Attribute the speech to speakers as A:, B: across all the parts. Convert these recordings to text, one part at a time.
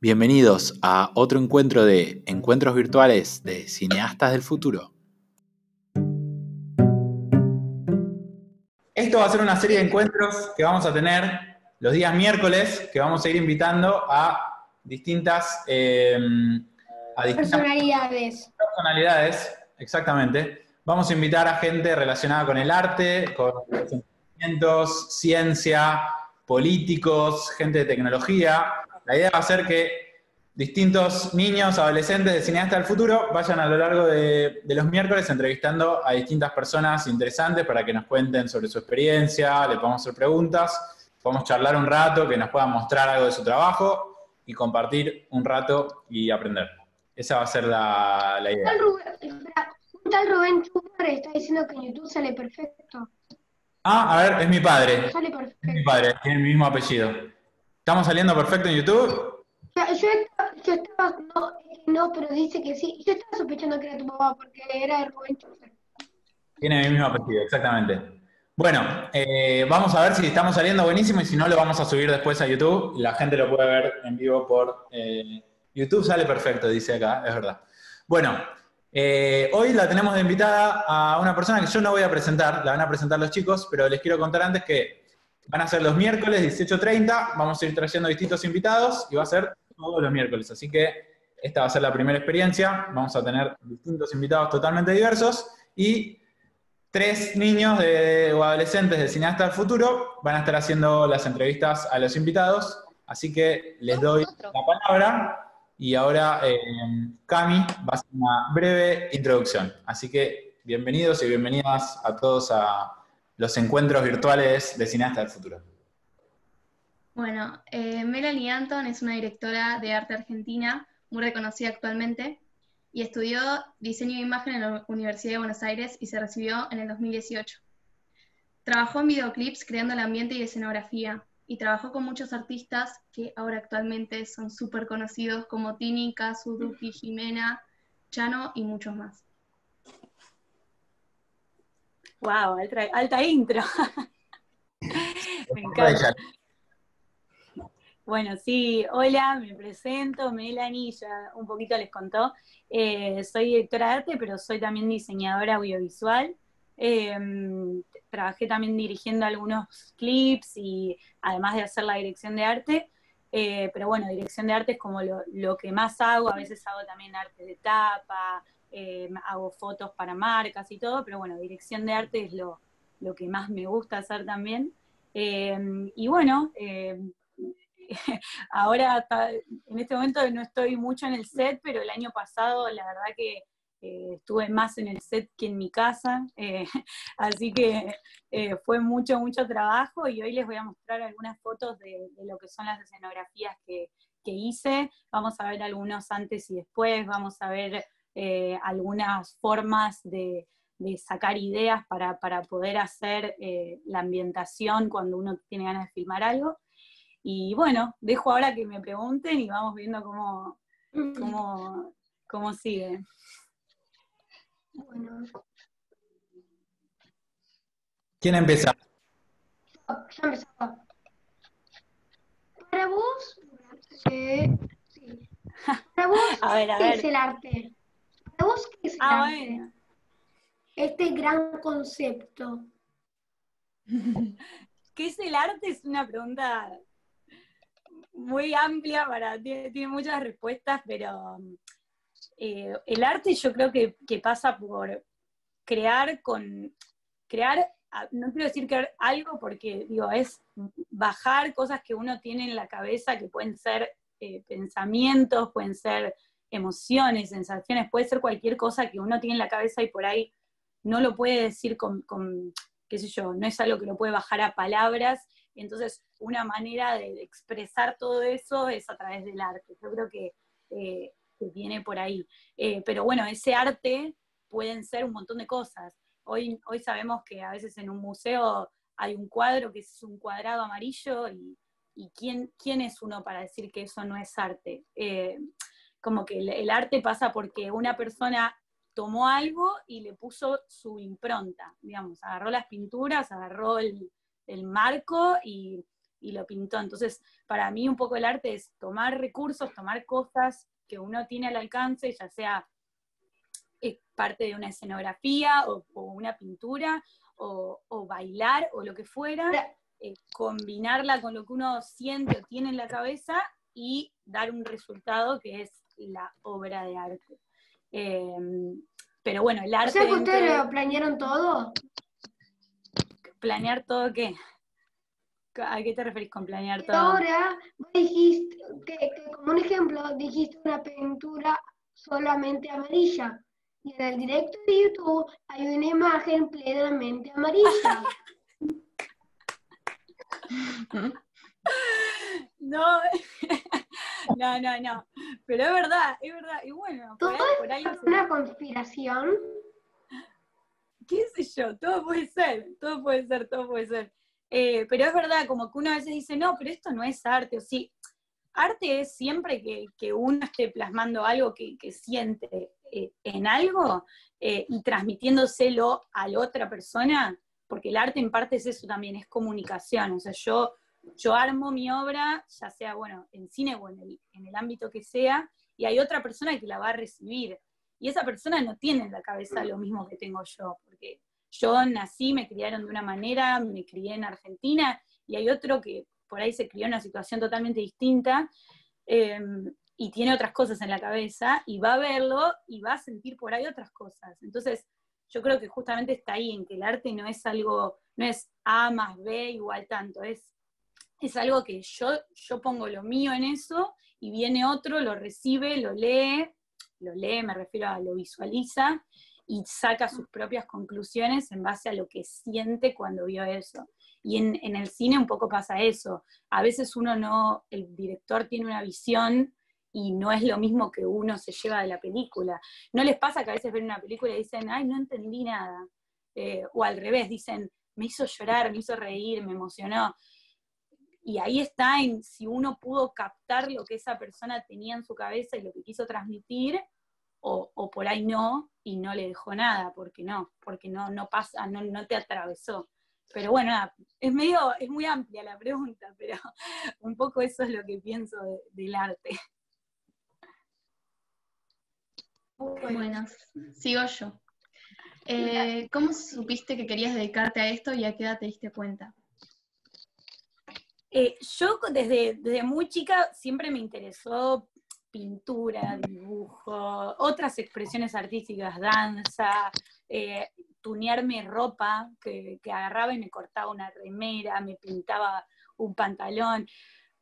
A: Bienvenidos a otro encuentro de encuentros virtuales de cineastas del futuro. Esto va a ser una serie de encuentros que vamos a tener los días miércoles, que vamos a ir invitando a distintas, eh,
B: a distintas personalidades.
A: Personalidades, exactamente. Vamos a invitar a gente relacionada con el arte, con sentimientos, ciencia, políticos, gente de tecnología, la idea va a ser que distintos niños, adolescentes de Cineasta del Futuro vayan a lo largo de, los miércoles entrevistando a distintas personas interesantes para que nos cuenten sobre su experiencia, le podamos hacer preguntas, podamos charlar un rato, que nos puedan mostrar algo de su trabajo y compartir un rato y aprender. Esa va a ser la, idea.
B: Un tal Rubén Chumar está diciendo que en YouTube sale perfecto.
A: Ah, a ver, es mi padre.
B: Sale perfecto.
A: Es mi padre, tiene el mismo apellido. ¿Estamos saliendo perfecto en YouTube?
B: Yo, estaba, no, no, pero dice que sí. Yo estaba sospechando que era tu papá porque era de Rubén
A: Tiene mi mismo apellido, exactamente. Bueno, eh, vamos a ver si estamos saliendo buenísimo y si no lo vamos a subir después a YouTube. La gente lo puede ver en vivo por eh, YouTube. Sale perfecto, dice acá, es verdad. Bueno, eh, hoy la tenemos de invitada a una persona que yo no voy a presentar, la van a presentar los chicos, pero les quiero contar antes que Van a ser los miércoles 18.30, vamos a ir trayendo distintos invitados y va a ser todos los miércoles. Así que esta va a ser la primera experiencia, vamos a tener distintos invitados totalmente diversos y tres niños o adolescentes de Cineasta del Futuro van a estar haciendo las entrevistas a los invitados. Así que les doy la palabra y ahora eh, Cami va a hacer una breve introducción. Así que bienvenidos y bienvenidas a todos a los encuentros virtuales de Cineasta del Futuro?
C: Bueno, eh, Melanie Anton es una directora de arte argentina muy reconocida actualmente y estudió diseño de imagen en la Universidad de Buenos Aires y se recibió en el 2018. Trabajó en videoclips creando el ambiente y escenografía y trabajó con muchos artistas que ahora actualmente son súper conocidos como Tini, Kazu, Duki, Jimena, Chano y muchos más.
D: Wow, alta, intro. me encanta. Bueno, sí, hola, me presento, Melanie, ya un poquito les contó. Eh, soy directora de arte, pero soy también diseñadora audiovisual. Em, trabajé también dirigiendo algunos clips y además de hacer la dirección de arte. Eh, pero bueno, dirección de arte es como lo, lo, que más hago, a veces hago también arte de tapa, eh, hago fotos para marcas y todo, pero bueno, dirección de arte es lo, que más me gusta hacer también. Eh, y bueno, eh, ahora en este momento no estoy mucho en el set, pero el año pasado la verdad que estuve más en el set que en mi casa, así que fue mucho, mucho trabajo y hoy les voy a mostrar algunas fotos de, lo que son las escenografías que, que hice. Vamos a ver algunos antes y después, vamos a ver eh, algunas formas de, sacar ideas para, poder hacer eh, la ambientación cuando uno tiene ganas de filmar algo. Y bueno, dejo ahora que me pregunten y vamos viendo cómo, cómo, cómo sigue.
A: Bueno. ¿Quién empieza?
B: Yo empezaba. Para vos, eh, sí. Para vos, ¿qué es el arte? Vos qué es el ah, arte? Este gran concepto.
D: ¿Qué es el arte? Es una pregunta muy amplia, para, tiene, muchas respuestas, pero eh, el arte yo creo que, pasa por crear con, crear, no quiero decir crear algo porque digo, es bajar cosas que uno tiene en la cabeza que pueden ser eh, pensamientos, pueden ser emociones, sensaciones, puede ser cualquier cosa que uno tiene en la cabeza y por ahí no lo puede decir con, qué sé yo, no es algo que lo puede bajar a palabras, entonces una manera de expresar todo eso es a través del arte. Yo creo que, eh, viene por ahí. Eh, pero bueno, ese arte pueden ser un montón de cosas. Hoy, hoy sabemos que a veces en un museo hay un cuadro que es un cuadrado amarillo y, ¿quién, quién es uno para decir que eso no es arte. Eh, como que el, arte pasa porque una persona tomó algo y le puso su impronta, digamos, agarró las pinturas, agarró el, marco y, y lo pintó. Entonces, para mí un poco el arte es tomar recursos, tomar cosas que uno tiene al alcance, ya sea eh, parte de una escenografía o, una pintura o, bailar o lo que fuera, eh, combinarla con lo que uno siente o tiene en la cabeza y dar un resultado que es la obra de arte. Em, pero bueno, el arte...
B: O sea que ustedes lo planearon todo.
D: ¿Planear todo qué? ¿A qué te referís con planear todo?
B: Ahora dijiste, que, como un ejemplo, dijiste una pintura solamente amarilla. Y en el directo de YouTube hay una imagen plenamente amarilla.
D: no, no, no, no. Pero es verdad, es verdad. Y bueno,
B: ¿Todo por ahí, es una conspiración?
D: ¿Qué sé yo? Todo puede ser, todo puede ser, todo puede ser. Eh, pero es verdad, como que uno a veces dice, no, pero esto no es arte, o sí. Arte es siempre que, uno esté plasmando algo que, siente eh, en algo eh, y transmitiéndoselo a la otra persona, porque el arte en parte es eso también, es comunicación. O sea, yo, yo armo mi obra, ya sea, bueno, en cine o en el, en el ámbito que sea, y hay otra persona que la va a recibir. Y esa persona no tiene en la cabeza lo mismo que tengo yo, porque yo nací, me criaron de una manera, me crié en Argentina, y hay otro que por ahí se crió en una situación totalmente distinta, em, y tiene otras cosas en la cabeza, y va a verlo y va a sentir por ahí otras cosas. Entonces, yo creo que justamente está ahí, en que el arte no es algo, no es A más B igual tanto, es, es algo que yo, yo pongo lo mío en eso, y viene otro, lo recibe, lo lee, lo lee, me refiero a lo visualiza, y saca sus propias conclusiones en base a lo que siente cuando vio eso. Y en, en, el cine un poco pasa eso. A veces uno no, el director tiene una visión y no es lo mismo que uno se lleva de la película. ¿No les pasa que a veces ven una película y dicen, ay, no entendí nada? Eh, o al revés, dicen, me hizo llorar, me hizo reír, me emocionó. Y ahí está en si uno pudo captar lo que esa persona tenía en su cabeza y lo que quiso transmitir, o, por ahí no, y no le dejó nada, porque no, porque no, no pasa, no, no te atravesó. Pero bueno, es medio, es muy amplia la pregunta, pero un poco eso es lo que pienso del arte.
C: Bueno, sigo yo. Eh, ¿Cómo supiste que querías dedicarte a esto y a qué edad te diste cuenta?
D: Eh, yo desde, desde muy chica siempre me interesó pintura, dibujo, otras expresiones artísticas, danza, eh, tunearme ropa, que, agarraba y me cortaba una remera, me pintaba un pantalón,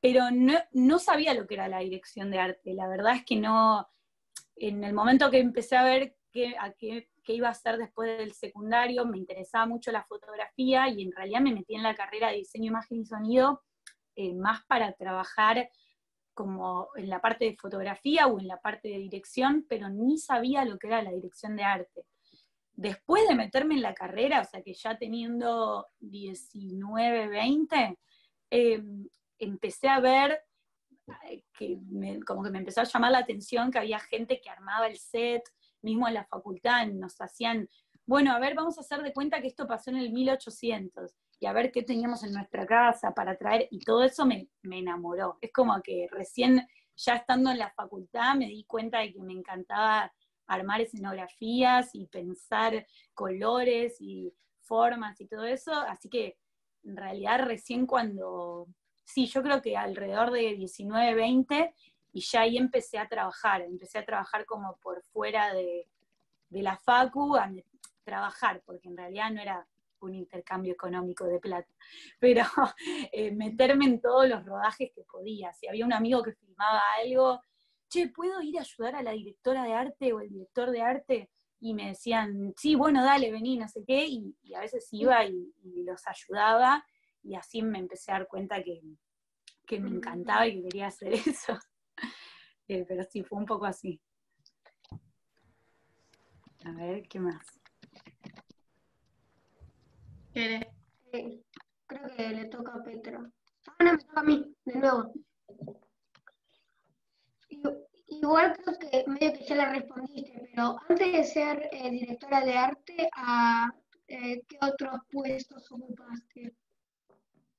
D: pero no, sabía lo que era la dirección de arte. La verdad es que no, en el momento que empecé a ver qué, a qué, iba a hacer después del secundario, me interesaba mucho la fotografía y en realidad me metí en la carrera de diseño, imagen y sonido eh, más para trabajar como en la parte de fotografía o en la parte de dirección, pero ni sabía lo que era la dirección de arte. Después de meterme en la carrera, o sea que ya teniendo 19, 20, em, empecé a ver eh, que como que me empezó a llamar la atención que había gente que armaba el set, mismo en la facultad, nos hacían, bueno, a ver, vamos a hacer de cuenta que esto pasó en el 1800 y a ver qué teníamos en nuestra casa para traer, y todo eso me, enamoró. Es como que recién, ya estando en la facultad, me di cuenta de que me encantaba armar escenografías y pensar colores y formas y todo eso, así que en realidad recién cuando, sí, yo creo que alrededor de 19, 20, y ya ahí empecé a trabajar, empecé a trabajar como por fuera de, de la facu, a trabajar, porque en realidad no era un intercambio económico de plata, pero eh, meterme en todos los rodajes que podía. Si había un amigo que filmaba algo, che, ¿puedo ir a ayudar a la directora de arte o el director de arte? Y me decían, sí, bueno, dale, vení, no sé qué, y, a veces iba y, los ayudaba, y así me empecé a dar cuenta que, me encantaba y que quería hacer eso. Eh, pero sí, fue un poco así. A ver, ¿qué más?
B: Creo que le toca a Petra. Ah, no, me toca a mí, de nuevo. Igual creo que medio que ya la respondiste, pero antes de ser eh, directora de arte, ¿a eh, qué otros puestos ocupaste?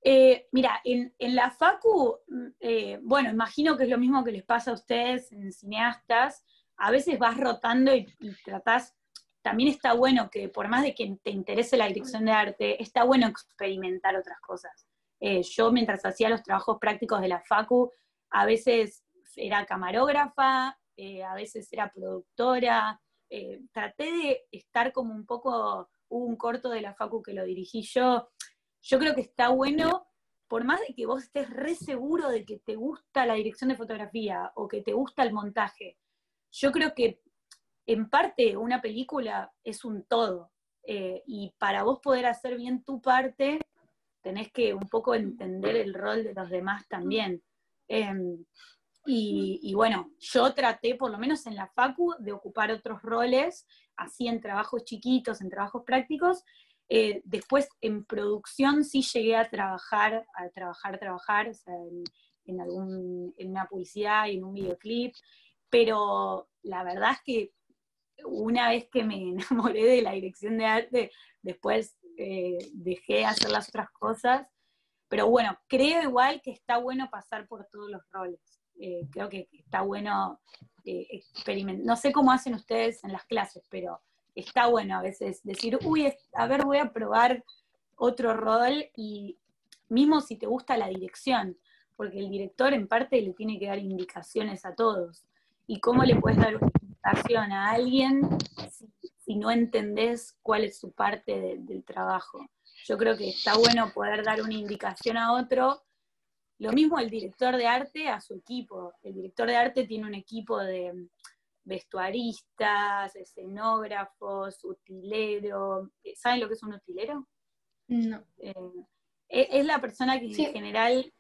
D: Eh, mira, en, la Facu, mm, eh, bueno, imagino que es lo mismo que les pasa a ustedes en cineastas, a veces vas rotando y, tratás, también está bueno que por más de que te interese la dirección de arte, está bueno experimentar otras cosas. Eh, yo mientras hacía los trabajos prácticos de la Facu, a veces era camarógrafa, a veces era productora, traté de estar como un poco, hubo un corto de la Facu que lo dirigí yo, yo creo que está bueno, por más de que vos estés re seguro de que te gusta la dirección de fotografía o que te gusta el montaje, yo creo que en parte una película es un todo. Eh, y para vos poder hacer bien tu parte, tenés que un poco entender el rol de los demás también. Em, y, bueno, yo traté, por lo menos en la Facu, de ocupar otros roles, así en trabajos chiquitos, en trabajos prácticos, eh, después en producción sí llegué a trabajar, a trabajar, trabajar, en, algún, en una publicidad y en un videoclip, pero la verdad es que una vez que me enamoré de la dirección de arte, después eh, dejé de hacer las otras cosas, pero bueno, creo igual que está bueno pasar por todos los roles. Eh, creo que está bueno experimentar. No sé cómo hacen ustedes en las clases, pero está bueno a veces decir, uy, a ver, voy a probar otro rol y mismo si te gusta la dirección, porque el director en parte le tiene que dar indicaciones a todos. ¿Y cómo le puedes dar a alguien si, no entendés cuál es su parte del trabajo? Yo creo que está bueno poder dar una indicación a otro. Lo mismo el director de arte a su equipo. El director de arte tiene un equipo de, vestuaristas, escenógrafos, utilero. Eh, ¿Saben lo que es un utilero?
C: No.
D: Eh, es la persona que en general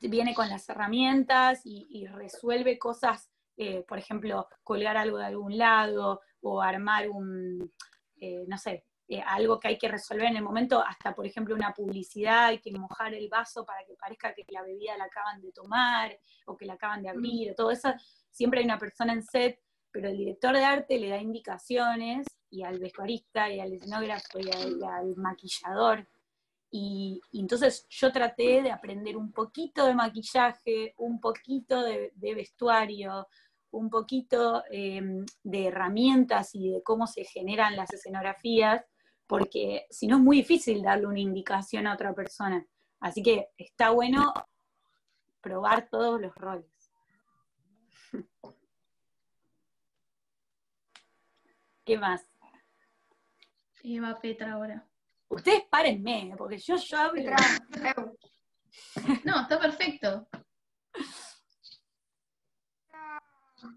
D: viene con las herramientas y, resuelve cosas, eh, por ejemplo, colgar algo de algún lado o armar un, no sé, algo que hay que resolver en el momento, hasta por ejemplo una publicidad, hay que mojar el vaso para que parezca que la bebida la acaban de tomar o que la acaban de abrir, todo eso, siempre hay una persona en set pero el director de arte le da indicaciones y al vestuarista y al escenógrafo y al, maquillador. Y, entonces yo traté de aprender un poquito de maquillaje, un poquito de, vestuario, un poquito em, de herramientas y de cómo se generan las escenografías, porque si no es muy difícil darle una indicación a otra persona. Así que está bueno probar todos los roles. ¿Qué más?
C: Eva Petra ahora.
D: Ustedes párenme, porque yo, yo hablo.
C: No, está perfecto.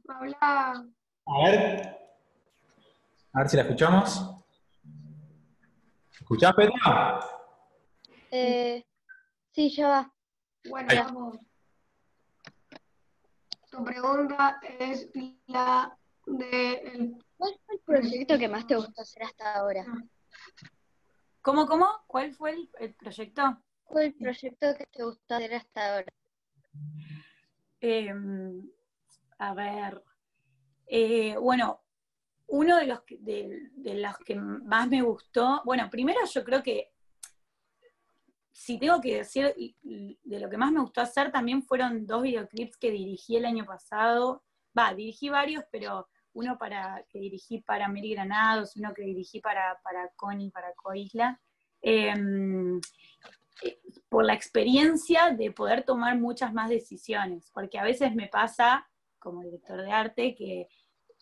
B: Habla.
A: A ver. A ver si la escuchamos. ¿Escuchás, Petra?
E: Eh, sí, ya va.
B: Bueno, vamos. Tu pregunta es la de
E: ¿Cuál fue el proyecto que más te gustó hacer hasta ahora?
D: ¿Cómo, cómo? ¿Cuál fue el, proyecto?
E: ¿Cuál fue el proyecto que te gustó hacer hasta ahora?
D: Em, a ver. Eh, bueno, uno de los, que, de, los que más me gustó, bueno, primero yo creo que si tengo que decir de lo que más me gustó hacer, también fueron dos videoclips que dirigí el año pasado. Va, dirigí varios, pero uno para, que dirigí para Mary Granados, uno que dirigí para, para Connie, para Coisla, em, eh, por la experiencia de poder tomar muchas más decisiones, porque a veces me pasa, como director de arte, que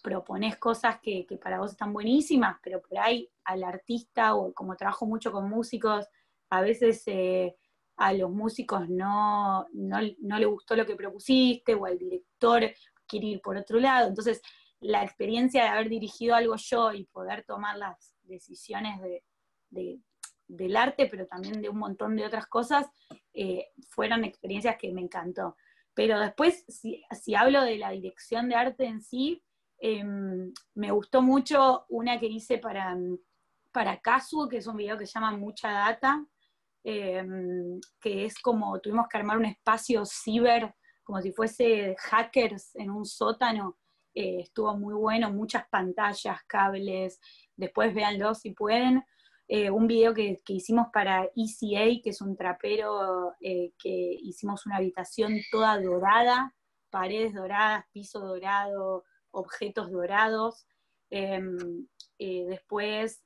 D: propones cosas que, para vos están buenísimas, pero por ahí al artista, o como trabajo mucho con músicos, a veces eh, a los músicos no, no, no le gustó lo que propusiste, o al director quiere ir por otro lado. Entonces, la experiencia de haber dirigido algo yo y poder tomar las decisiones del arte, pero también de un montón de otras cosas, eh, fueron experiencias que me encantó. Pero después, si, hablo de la dirección de arte en sí, em, me gustó mucho una que hice para, para que es un video que se llama Mucha Data, em, que es como tuvimos que armar un espacio ciber, como si fuese hackers en un sótano, eh, estuvo muy bueno, muchas pantallas, cables, después véanlo si pueden. eh, un video que, que hicimos para ECA, que es un trapero, eh, que hicimos una habitación toda dorada, paredes doradas, piso dorado, objetos dorados. Em, después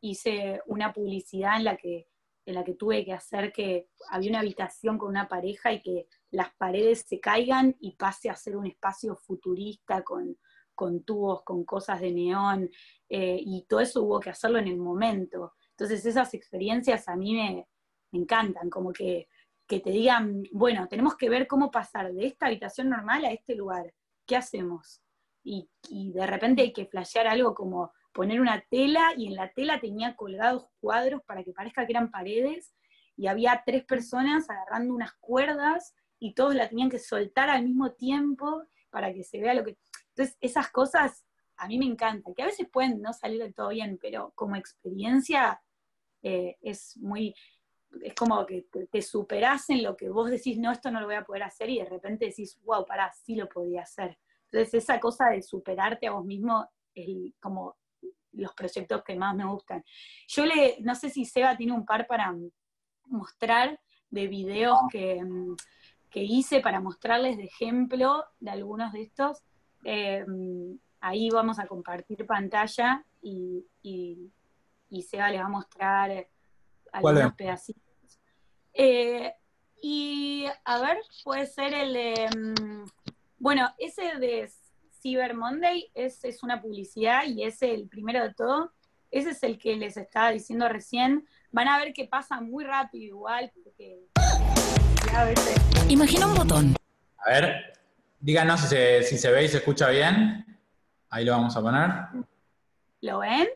D: hice una publicidad en la que en la que tuve que hacer que había una habitación con una pareja y que las paredes se caigan y pase a ser un espacio futurista con, con tubos, con cosas de neón, eh, y todo eso hubo que hacerlo en el momento. Entonces esas experiencias a mí me, encantan, como que, que, te digan, bueno, tenemos que ver cómo pasar de esta habitación normal a este lugar, ¿qué hacemos? Y, y de repente hay que flashear algo como poner una tela y en la tela tenía colgados cuadros para que parezca que eran paredes y había tres personas agarrando unas cuerdas y todos la tenían que soltar al mismo tiempo para que se vea lo que... Entonces, esas cosas a mí me encantan, que a veces pueden no salir del todo bien, pero como experiencia eh, es muy... Es como que te, te superás en lo que vos decís, no, esto no lo voy a poder hacer, y de repente decís, wow, pará, sí lo podía hacer. Entonces, esa cosa de superarte a vos mismo es como los proyectos que más me gustan. Yo le, no sé si Seba tiene un par para mostrar de videos que, que hice para mostrarles de ejemplo de algunos de estos. Eh, ahí vamos a compartir pantalla y, y, Seba le va a mostrar algunos pedacitos. Eh, y a ver, puede ser el de. Mm, bueno, ese de Cyber Monday es, es una publicidad y es el primero de todo. Ese es el que les estaba diciendo recién. Van a ver que pasa muy rápido igual, porque
F: Imagina un botón.
A: A ver, díganos si se, si se ve y se escucha bien. Ahí lo vamos a poner.
D: ¿Lo ven?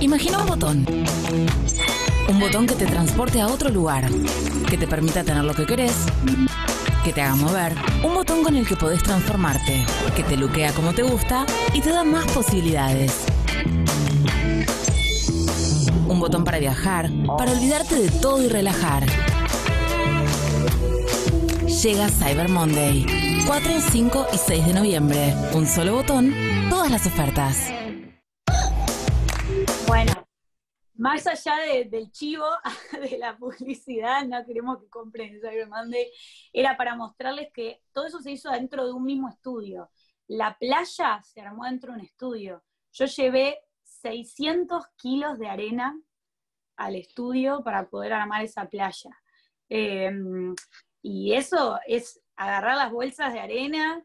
F: Imagina un botón. Un botón que te transporte a otro lugar, que te permita tener lo que querés, que te haga mover, un botón con el que podés transformarte, que te luquea como te gusta y te da más posibilidades. Un botón para viajar, para olvidarte de todo y relajar. Llega Cyber Monday. 4, 5 y 6 de noviembre. Un solo botón, todas las ofertas.
D: Más allá del chivo, de la publicidad, no queremos que compren Cyber Monday, era para mostrarles que todo eso se hizo dentro de un mismo estudio. La playa se armó dentro de un estudio. Yo llevé 600 kilos de arena al estudio para poder armar esa playa. Em, y eso es agarrar las bolsas de arena,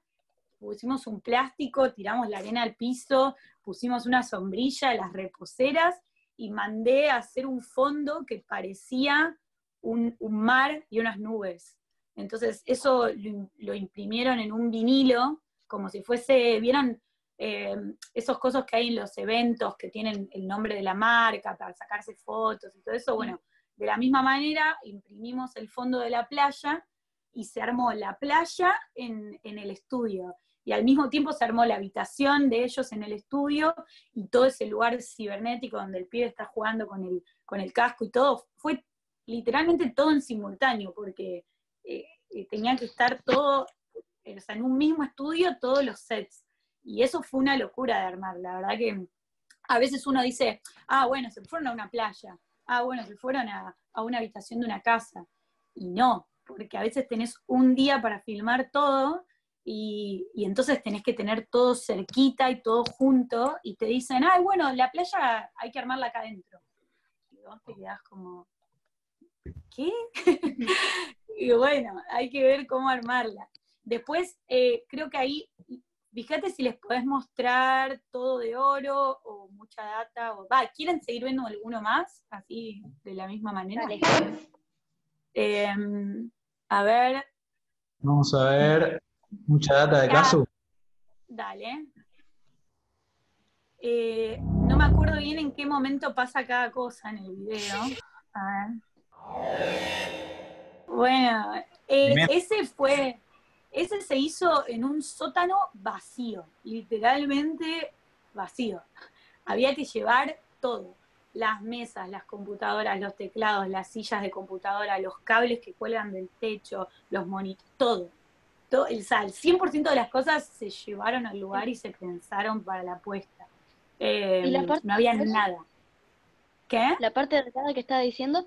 D: pusimos un plástico, tiramos la arena al piso, pusimos una sombrilla, las reposeras y mandé a hacer un fondo que parecía un, mar y unas nubes. Entonces eso lo, imprimieron en un vinilo, como si fuese, ¿vieron eh, esos cosas que hay en los eventos que tienen el nombre de la marca para sacarse fotos y todo eso? Bueno, de la misma manera imprimimos el fondo de la playa y se armó la playa en, en el estudio y al mismo tiempo se armó la habitación de ellos en el estudio y todo ese lugar cibernético donde el pibe está jugando con el, con el casco y todo, fue literalmente todo en simultáneo, porque eh, eh, tenía que estar todo, en un mismo estudio todos los sets. Y eso fue una locura de armar, la verdad que a veces uno dice, ah, bueno, se fueron a una playa, ah, bueno, se fueron a, a una habitación de una casa. Y no, porque a veces tenés un día para filmar todo y, entonces tenés que tener todo cerquita y todo junto, y te dicen, ay, bueno, la playa hay que armarla acá adentro. Y vos te quedás como, ¿qué? y bueno, hay que ver cómo armarla. Después, eh, creo que ahí, fíjate si les podés mostrar todo de oro o mucha data, o va, ¿quieren seguir viendo alguno más? Así, de la misma manera. Em, a ver.
A: Vamos a ver. Mucha data de caso.
D: Dale. Eh, no me acuerdo bien en qué momento pasa cada cosa en el video. A ver. Bueno, eh, ese fue, ese se hizo en un sótano vacío, literalmente vacío. Había que llevar todo, las mesas, las computadoras, los teclados, las sillas de computadora, los cables que cuelgan del techo, los monitores, todo el, 100% de las cosas se llevaron al lugar y se pensaron para la puesta. Eh,
E: ¿Y la parte
D: no había
E: de
D: nada. ¿Qué?
E: La parte dorada que estaba diciendo,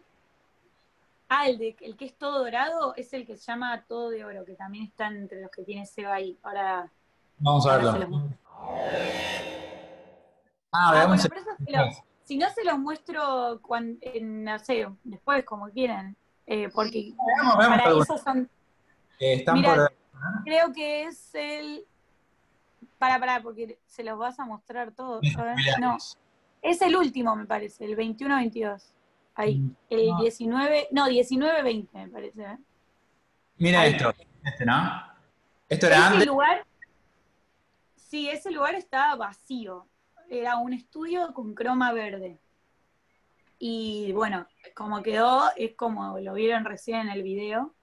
D: Ah, el, de, el que es todo dorado es el que se llama Todo de Oro, que también está entre los que tiene Seba ahí. Ahora,
A: Vamos a verlo.
D: los.
A: Ah,
D: Ah,
A: veamos.
D: bueno, pero eso se lo- si no se los muestro cuando, en, no sé, después como quieran, eh, porque
A: Veamos, veamos
D: para eso son,
A: Eh, están
D: Mira,
A: por.
D: Creo que es el, para, para, porque se los vas a mostrar todos, ver, no, es el último me parece, el 21-22, ahí, el
A: Ah.
D: 19, no, 19-20 me parece, ¿eh?
A: Mira
D: Ahí.
A: esto. Este, ¿no? Esto era
D: Ese
A: antes.
D: lugar, sí, ese lugar estaba vacío. Era un estudio con croma verde. Y bueno, como quedó, es como lo vieron recién en el video.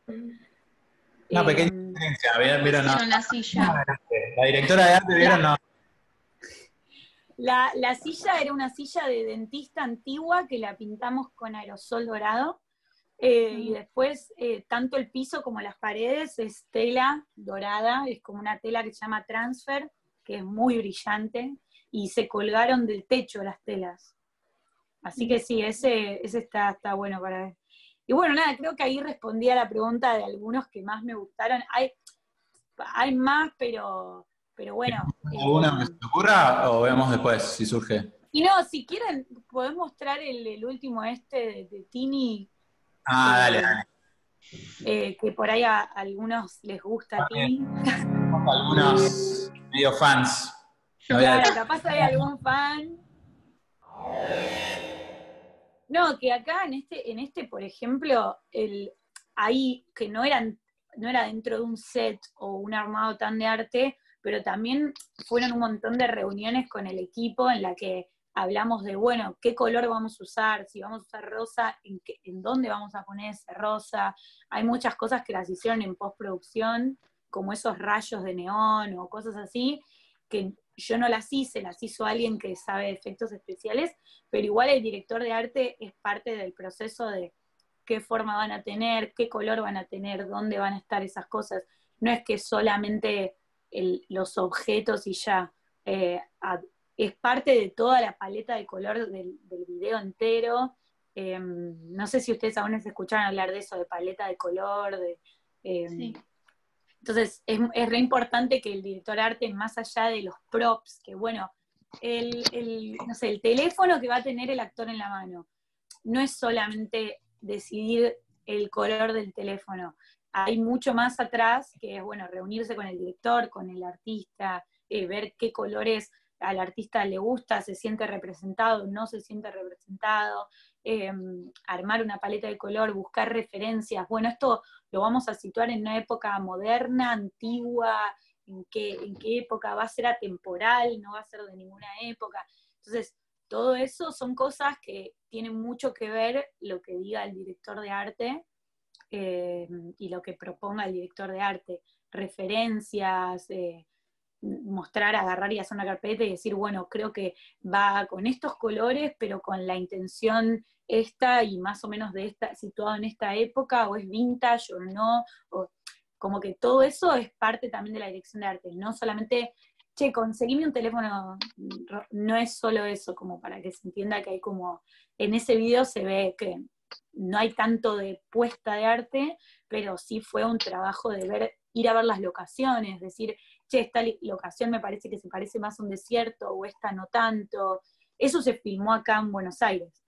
A: Una
D: Eh,
A: pequeña diferencia. ¿Vieron? ¿Vieron? No.
C: la silla.
A: La directora de arte, ¿vieron? No.
D: la, la silla era una silla de dentista antigua que la pintamos con aerosol dorado. Eh, y después, eh, tanto el piso como las paredes es tela dorada, es como una tela que se llama transfer, que es muy brillante, y se colgaron del techo las telas. Así que sí, ese, ese está, está bueno para ver. Y bueno, nada, creo que ahí respondí a la pregunta de algunos que más me gustaron. Hay, hay más, pero, pero bueno. eh,
A: ¿Alguna se te ocurra o vemos después si surge?
D: y no, si quieren, podés mostrar el, el último este de, de Tini,
A: Ah, dale, dale.
D: eh, que por ahí a, algunos les gusta a Tini.
A: Algunos medio fans. No
D: Claro, capaz hay algún fan. No, que acá en este, en este, por ejemplo, el, ahí que no eran, no era dentro de un set o un armado tan de arte, pero también fueron un montón de reuniones con el equipo en la que hablamos de, bueno, qué color vamos a usar, si vamos a usar rosa, en, qué, en dónde vamos a poner ese rosa. Hay muchas cosas que las hicieron en postproducción, como esos rayos de neón o cosas así, que yo no las hice, las hizo alguien que sabe de efectos especiales, pero igual el director de arte es parte del proceso de qué forma van a tener, qué color van a tener, dónde van a estar esas cosas. No es que solamente los objetos y ya. eh, es parte de toda la paleta de color del, video entero. Eh, no sé si ustedes aún les escucharon hablar de eso, de paleta de color, de... eh,
C: Sí.
D: Entonces, es, re importante que el director de arte, más allá de los props, que bueno, el, el, no sé, el teléfono que va a tener el actor en la mano, no es solamente decidir el color del teléfono. Hay mucho más atrás, que es, bueno, reunirse con el director, con el artista, eh, ver qué colores al artista le gusta, se siente representado, no se siente representado, eh, armar una paleta de color, buscar referencias. Bueno, esto lo vamos a situar en una época moderna, antigua, en qué, en qué época va a ser atemporal, no va a ser de ninguna época. Entonces, todo eso son cosas que tienen mucho que ver lo que diga el director de arte eh, y lo que proponga el director de arte. Referencias, eh, mostrar, agarrar y hacer una carpeta y decir, bueno, creo que va con estos colores, pero con la intención esta y más o menos de esta, situado en esta época, o es vintage o no, o como que todo eso es parte también de la dirección de arte, no solamente, che, conseguime un teléfono, no es solo eso, como para que se entienda que hay como, en ese video se ve que no hay tanto de puesta de arte, pero sí fue un trabajo de ver, ir a ver las locaciones, decir, che, esta locación me parece que se parece más a un desierto o esta no tanto. Eso se filmó acá en Buenos Aires.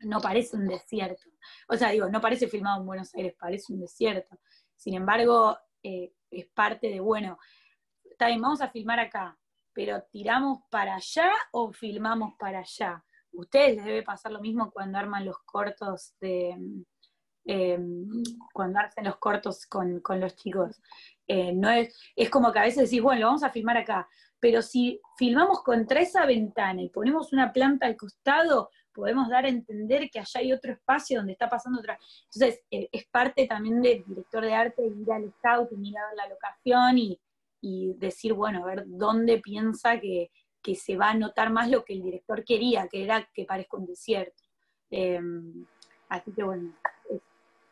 D: No parece un desierto. O sea, digo, no parece filmado en Buenos Aires, parece un desierto. Sin embargo, eh, es parte de, bueno, está bien, vamos a filmar acá, pero ¿tiramos para allá o filmamos para allá? Ustedes les debe pasar lo mismo cuando arman los cortos de... eh, cuando hacen los cortos con, con los chicos. Eh, no es, es como que a veces decís, bueno, lo vamos a filmar acá, pero si filmamos contra esa ventana y ponemos una planta al costado, podemos dar a entender que allá hay otro espacio donde está pasando otra. Entonces, eh, es parte también del director de arte ir al scout, ir a la locación y, y decir, bueno, a ver dónde piensa que, que se va a notar más lo que el director quería, que era que parezca un desierto. Eh, así que bueno,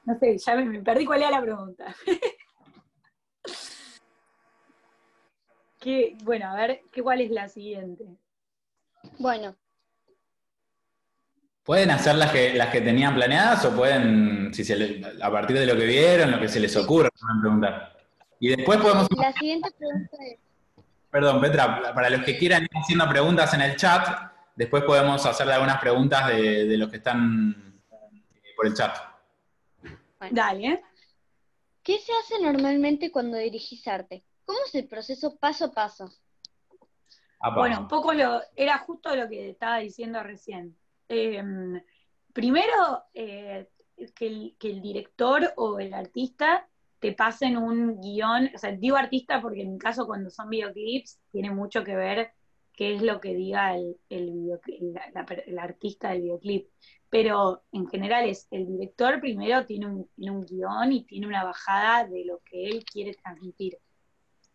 D: no sé, ya me, me perdí cuál era la pregunta. ¿Qué, bueno, a ver, ¿qué, ¿cuál es la siguiente?
E: Bueno,
A: Pueden hacer las que, las que tenían planeadas o pueden, si se le- a partir de lo que vieron, lo que se les ocurra, pueden preguntar. Y después podemos,
E: la siguiente pregunta es,
A: perdón, Petra, para los que quieran ir haciendo preguntas en el chat, después podemos hacerle algunas preguntas de, de los que están eh, por el chat.
D: Dale.
E: ¿qué se hace normalmente cuando dirigís arte? ¿Cómo es el proceso paso a paso?
A: Apa.
D: Bueno, un poco lo, era justo lo que estaba diciendo recién. Eh, primero, eh, que, el, que el director o el artista te pasen un guion, o sea, digo artista porque en mi caso cuando son videoclips tiene mucho que ver qué es lo que diga el, el, videoclip- la- la per- el artista del videoclip. Pero en general es el director primero tiene un, tiene un guion y tiene una bajada de lo que él quiere transmitir.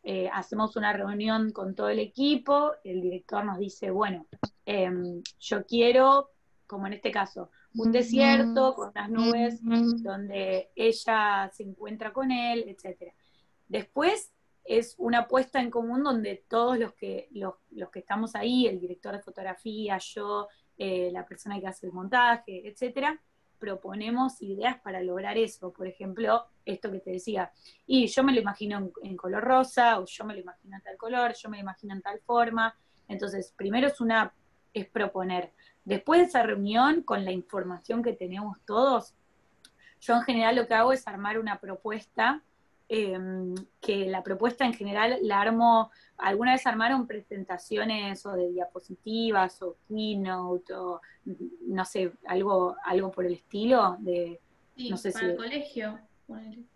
D: Eh, hacemos una reunión con todo el equipo, el director nos dice, bueno, em, yo quiero, como en este caso, un desierto con unas nubes donde ella se encuentra con él, etc. Después es una puesta en común donde todos los que, los, los que estamos ahí, el director de fotografía, yo, eh, la persona que hace el montaje, etcétera, proponemos ideas para lograr eso. Por ejemplo, esto que te decía, y yo me lo imagino en, en color rosa, o yo me lo imagino en tal color, yo me lo imagino en tal forma. Entonces, primero es una, es proponer. Después de esa reunión, con la información que tenemos todos, yo en general lo que hago es armar una propuesta, eh, que la propuesta en general la armo, alguna vez armaron presentaciones o de diapositivas o keynote o no sé, algo, algo por el estilo de,
C: Sí,
D: No sé
C: para
D: si-
C: el colegio.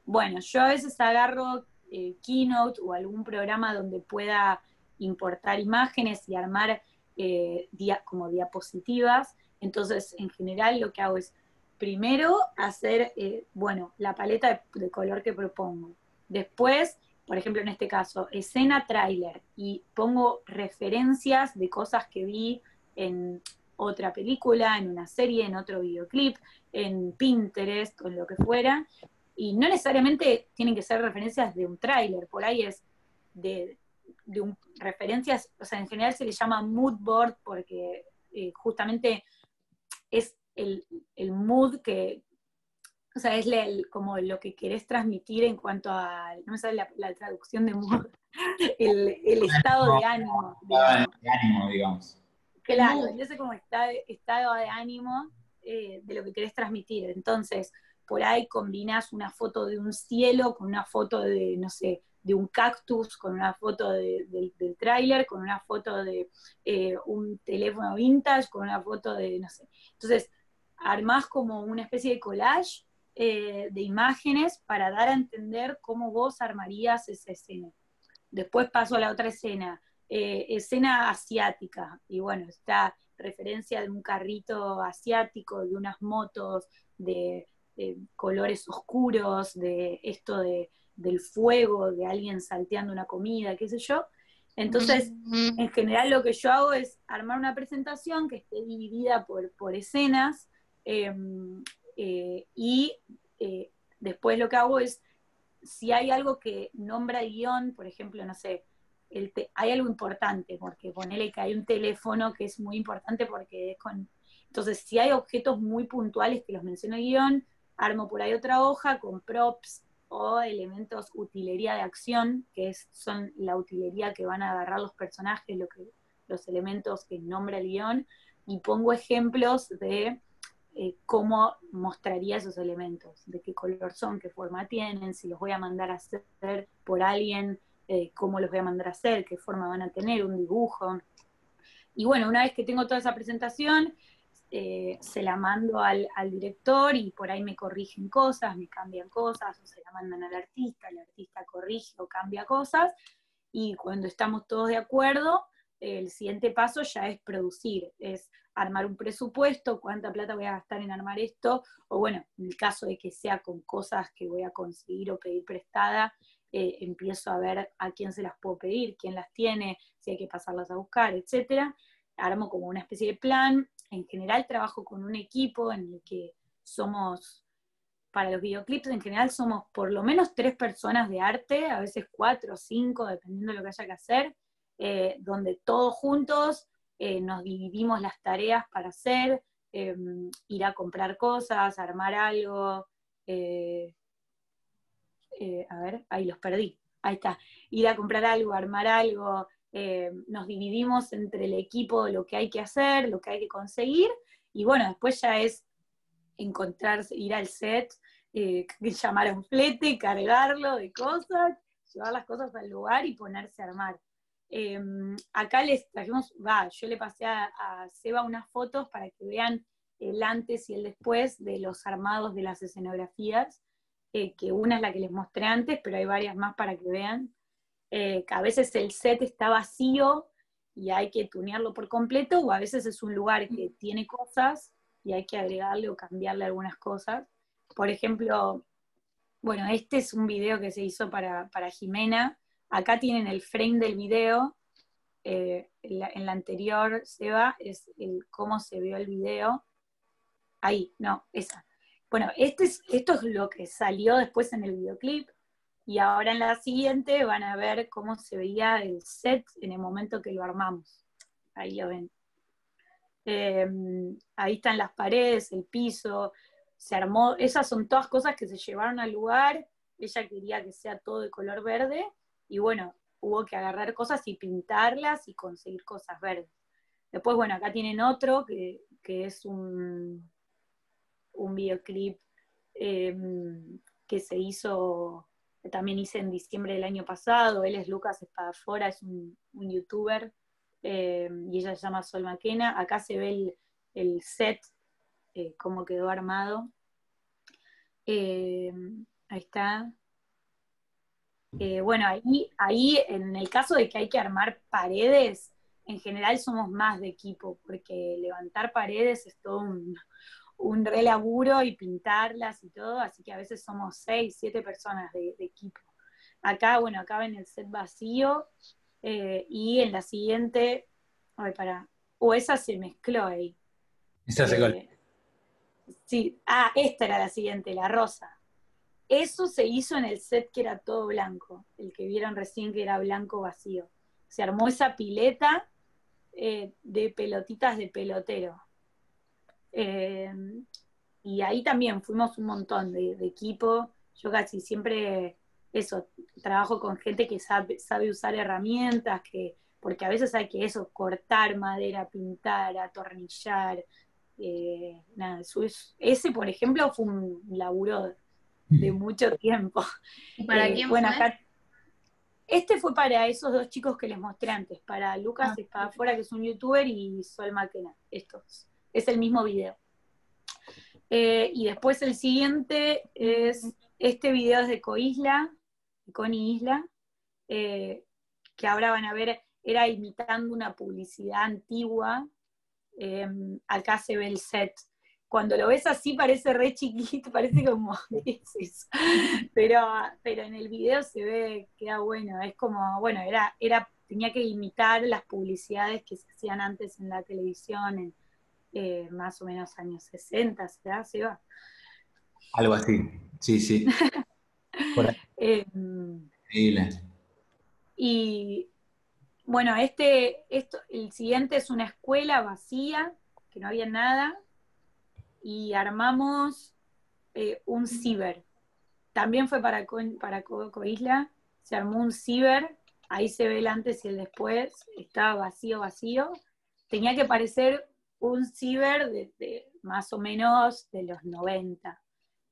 D: bueno, yo a veces agarro eh, Keynote o algún programa donde pueda importar imágenes y armar eh, dia- como diapositivas. Entonces, en general, lo que hago es primero hacer, eh, bueno, la paleta de, de color que propongo. Después, por ejemplo, en este caso, escena tráiler y pongo referencias de cosas que vi en otra película, en una serie, en otro videoclip, en Pinterest o en lo que fuera, y no necesariamente tienen que ser referencias de un tráiler, por ahí es de, de un, referencias, o sea, en general se le llama mood board porque eh, justamente es el, el mood que, o sea, es el- como lo que querés transmitir en cuanto a, no me sale la, la traducción de mood, el, el estado de ánimo. Digamos.
A: de ánimo, digamos.
D: Claro, ese como está, estado de ánimo eh, de lo que querés transmitir. Entonces, por ahí combinas una foto de un cielo con una foto de, no sé, de un cactus, con una foto de- del- del tráiler, con una foto de eh, un teléfono vintage, con una foto de, no sé. Entonces, armás como una especie de collage eh, de imágenes para dar a entender cómo vos armarías esa escena. Después paso a la otra escena, eh, escena asiática, y bueno, está referencia de un carrito asiático, de unas motos, de, de colores oscuros, de esto de, del fuego, de alguien salteando una comida, qué sé yo. Entonces, en general lo que yo hago es armar una presentación que esté dividida por, por escenas eh, eh, y eh, después lo que hago es, si hay algo que nombra el guion, por ejemplo, no sé, el hay algo importante, porque ponele que hay un teléfono que es muy importante porque es con... Entonces, si hay objetos muy puntuales que los menciona el guion, armo por ahí otra hoja con props o elementos utilería de acción, que es, son la utilería que van a agarrar los personajes, lo que, los elementos que nombra el guion, y pongo ejemplos de eh, cómo mostraría esos elementos, de qué color son, qué forma tienen, si los voy a mandar a hacer por alguien, eh, cómo los voy a mandar a hacer, qué forma van a tener, un dibujo. Y bueno, una vez que tengo toda esa presentación, eh, se la mando al, al director y por ahí me corrigen cosas, me cambian cosas, o se la mandan al artista, el artista corrige o cambia cosas, y cuando estamos todos de acuerdo, el siguiente paso ya es producir, es armar un presupuesto, cuánta plata voy a gastar en armar esto, o bueno, en el caso de que sea con cosas que voy a conseguir o pedir prestada, eh, empiezo a ver a quién se las puedo pedir, quién las tiene, si hay que pasarlas a buscar, etcétera. Armo como una especie de plan. En general trabajo con un equipo en el que somos, para los videoclips en general somos por lo menos tres personas de arte, a veces cuatro o cinco, dependiendo de lo que haya que hacer, eh, donde todos juntos eh, nos dividimos las tareas para hacer, em, ir a comprar cosas, armar algo. eh, eh, a ver, ahí los perdí. Ahí está. Ir a comprar algo, armar algo. eh, nos dividimos entre el equipo lo que hay que hacer, lo que hay que conseguir. Y bueno, después ya es encontrarse, ir al set, eh, llamar a un flete, cargarlo de cosas, llevar las cosas al lugar y ponerse a armar. Eh, acá les trajimos, va, yo le pasé a, a Seba unas fotos para que vean el antes y el después de los armados de las escenografías, eh, que una es la que les mostré antes, pero hay varias más para que vean. Eh, que a veces el set está vacío y hay que tunearlo por completo, o a veces es un lugar que tiene cosas y hay que agregarle o cambiarle algunas cosas. Por ejemplo, bueno, este es un video que se hizo para, para Jimena. Acá tienen el frame del video. Eh, en, la, en, la, anterior, Seba, es el cómo se vio el video. Ahí, no, esa. Bueno, este es, esto es lo que salió después en el videoclip. Y ahora en la siguiente van a ver cómo se veía el set en el momento que lo armamos. Ahí lo ven. Eh, ahí están las paredes, el piso, se armó, esas son todas cosas que se llevaron al lugar, ella quería que sea todo de color verde, y bueno, hubo que agarrar cosas y pintarlas y conseguir cosas verdes. Después, bueno, acá tienen otro que, que es un, un videoclip eh, que se hizo, también hice en diciembre del año pasado, él es Lucas Espadafora, es un, un youtuber, eh, y ella se llama Sol Maquena. Acá se ve el, el set, eh, cómo quedó armado. Ahí está. Bueno, ahí, ahí en el caso de que hay que armar paredes, en general somos más de equipo, porque levantar paredes es todo un, un re laburo y pintarlas y todo, así que a veces somos seis, siete personas de, de equipo. Acá, bueno, acá ven el set vacío, eh, y en la siguiente, ay, para, o esa se mezcló ahí.
A: Esa se
D: eh, Sí, ah, esta era la siguiente, la rosa. Eso se hizo en el set que era todo blanco, el que vieron recién que era blanco vacío. Se armó esa pileta eh, de pelotitas de pelotero. Eh, y ahí también fuimos un montón de, equipo. Yo casi siempre eso, trabajo con gente que sabe, sabe usar herramientas, que, porque a veces hay que eso, cortar madera, pintar, atornillar, eh, nada, ese por ejemplo fue un laburo de mucho tiempo.
C: ¿Y para eh, quién
D: bueno,
C: fue?
D: Acá, este fue para esos dos chicos que les mostré antes, para Lucas
C: Ah.
D: Espadafora, que es un youtuber, y Sol Maquena, estos. Es el mismo video. Eh, y después el siguiente es, este video es de Coisla, de Connie Isla, eh, que ahora van a ver, era imitando una publicidad antigua. Eh, acá se ve el set. Cuando lo ves así parece re chiquito, parece como, ¿qué es eso? Pero, pero en el video se ve, queda bueno, es como, bueno, era, era, tenía que imitar las publicidades que se hacían antes en la televisión, en eh, más o menos años 60, ¿será? ¿Se va?
A: Algo así, sí, sí.
D: Eh,
A: increíble.
D: Y bueno, este, esto, el siguiente es una escuela vacía, que no había nada, y armamos eh, un ciber. También fue para, para Co- Coisla, se armó un ciber, ahí se ve el antes y el después, estaba vacío, vacío. Tenía que parecer un ciber de, de más o menos de los 90.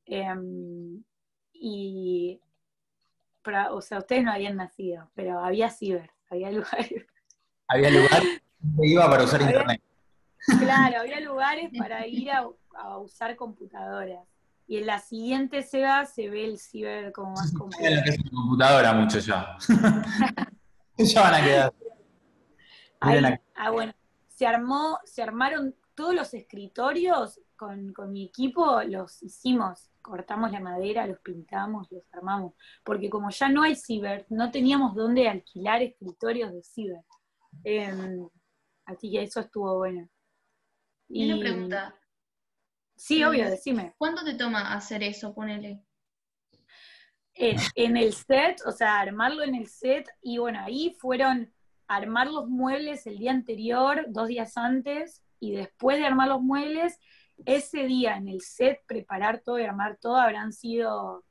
D: Em, y pero, o sea, ustedes no habían nacido, pero había ciber, había lugares,
A: Había lugar donde iba para usar
D: Había-
A: internet.
D: claro, había lugares para ir a, a usar computadoras. Y en la siguiente SEBA se ve el ciber como más completo.
A: que es una computadora mucho ya. ya van a quedar.
D: Ahí- ah, bueno, se armó, se armaron todos los escritorios con, con mi equipo, los hicimos, cortamos la madera, los pintamos, los armamos, porque como ya no hay ciber, no teníamos dónde alquilar escritorios de ciber. Em, así que eso estuvo bueno.
C: Y una pregunta,
D: Sí,
C: Eh,
D: obvio, decime.
C: ¿cuánto te toma hacer eso? Ponele.
D: En, en el set, o sea, armarlo en el set, y bueno, ahí fueron armar los muebles el día anterior, dos días antes, y después de armar los muebles, ese día en el set, preparar todo y armar todo, habrán sido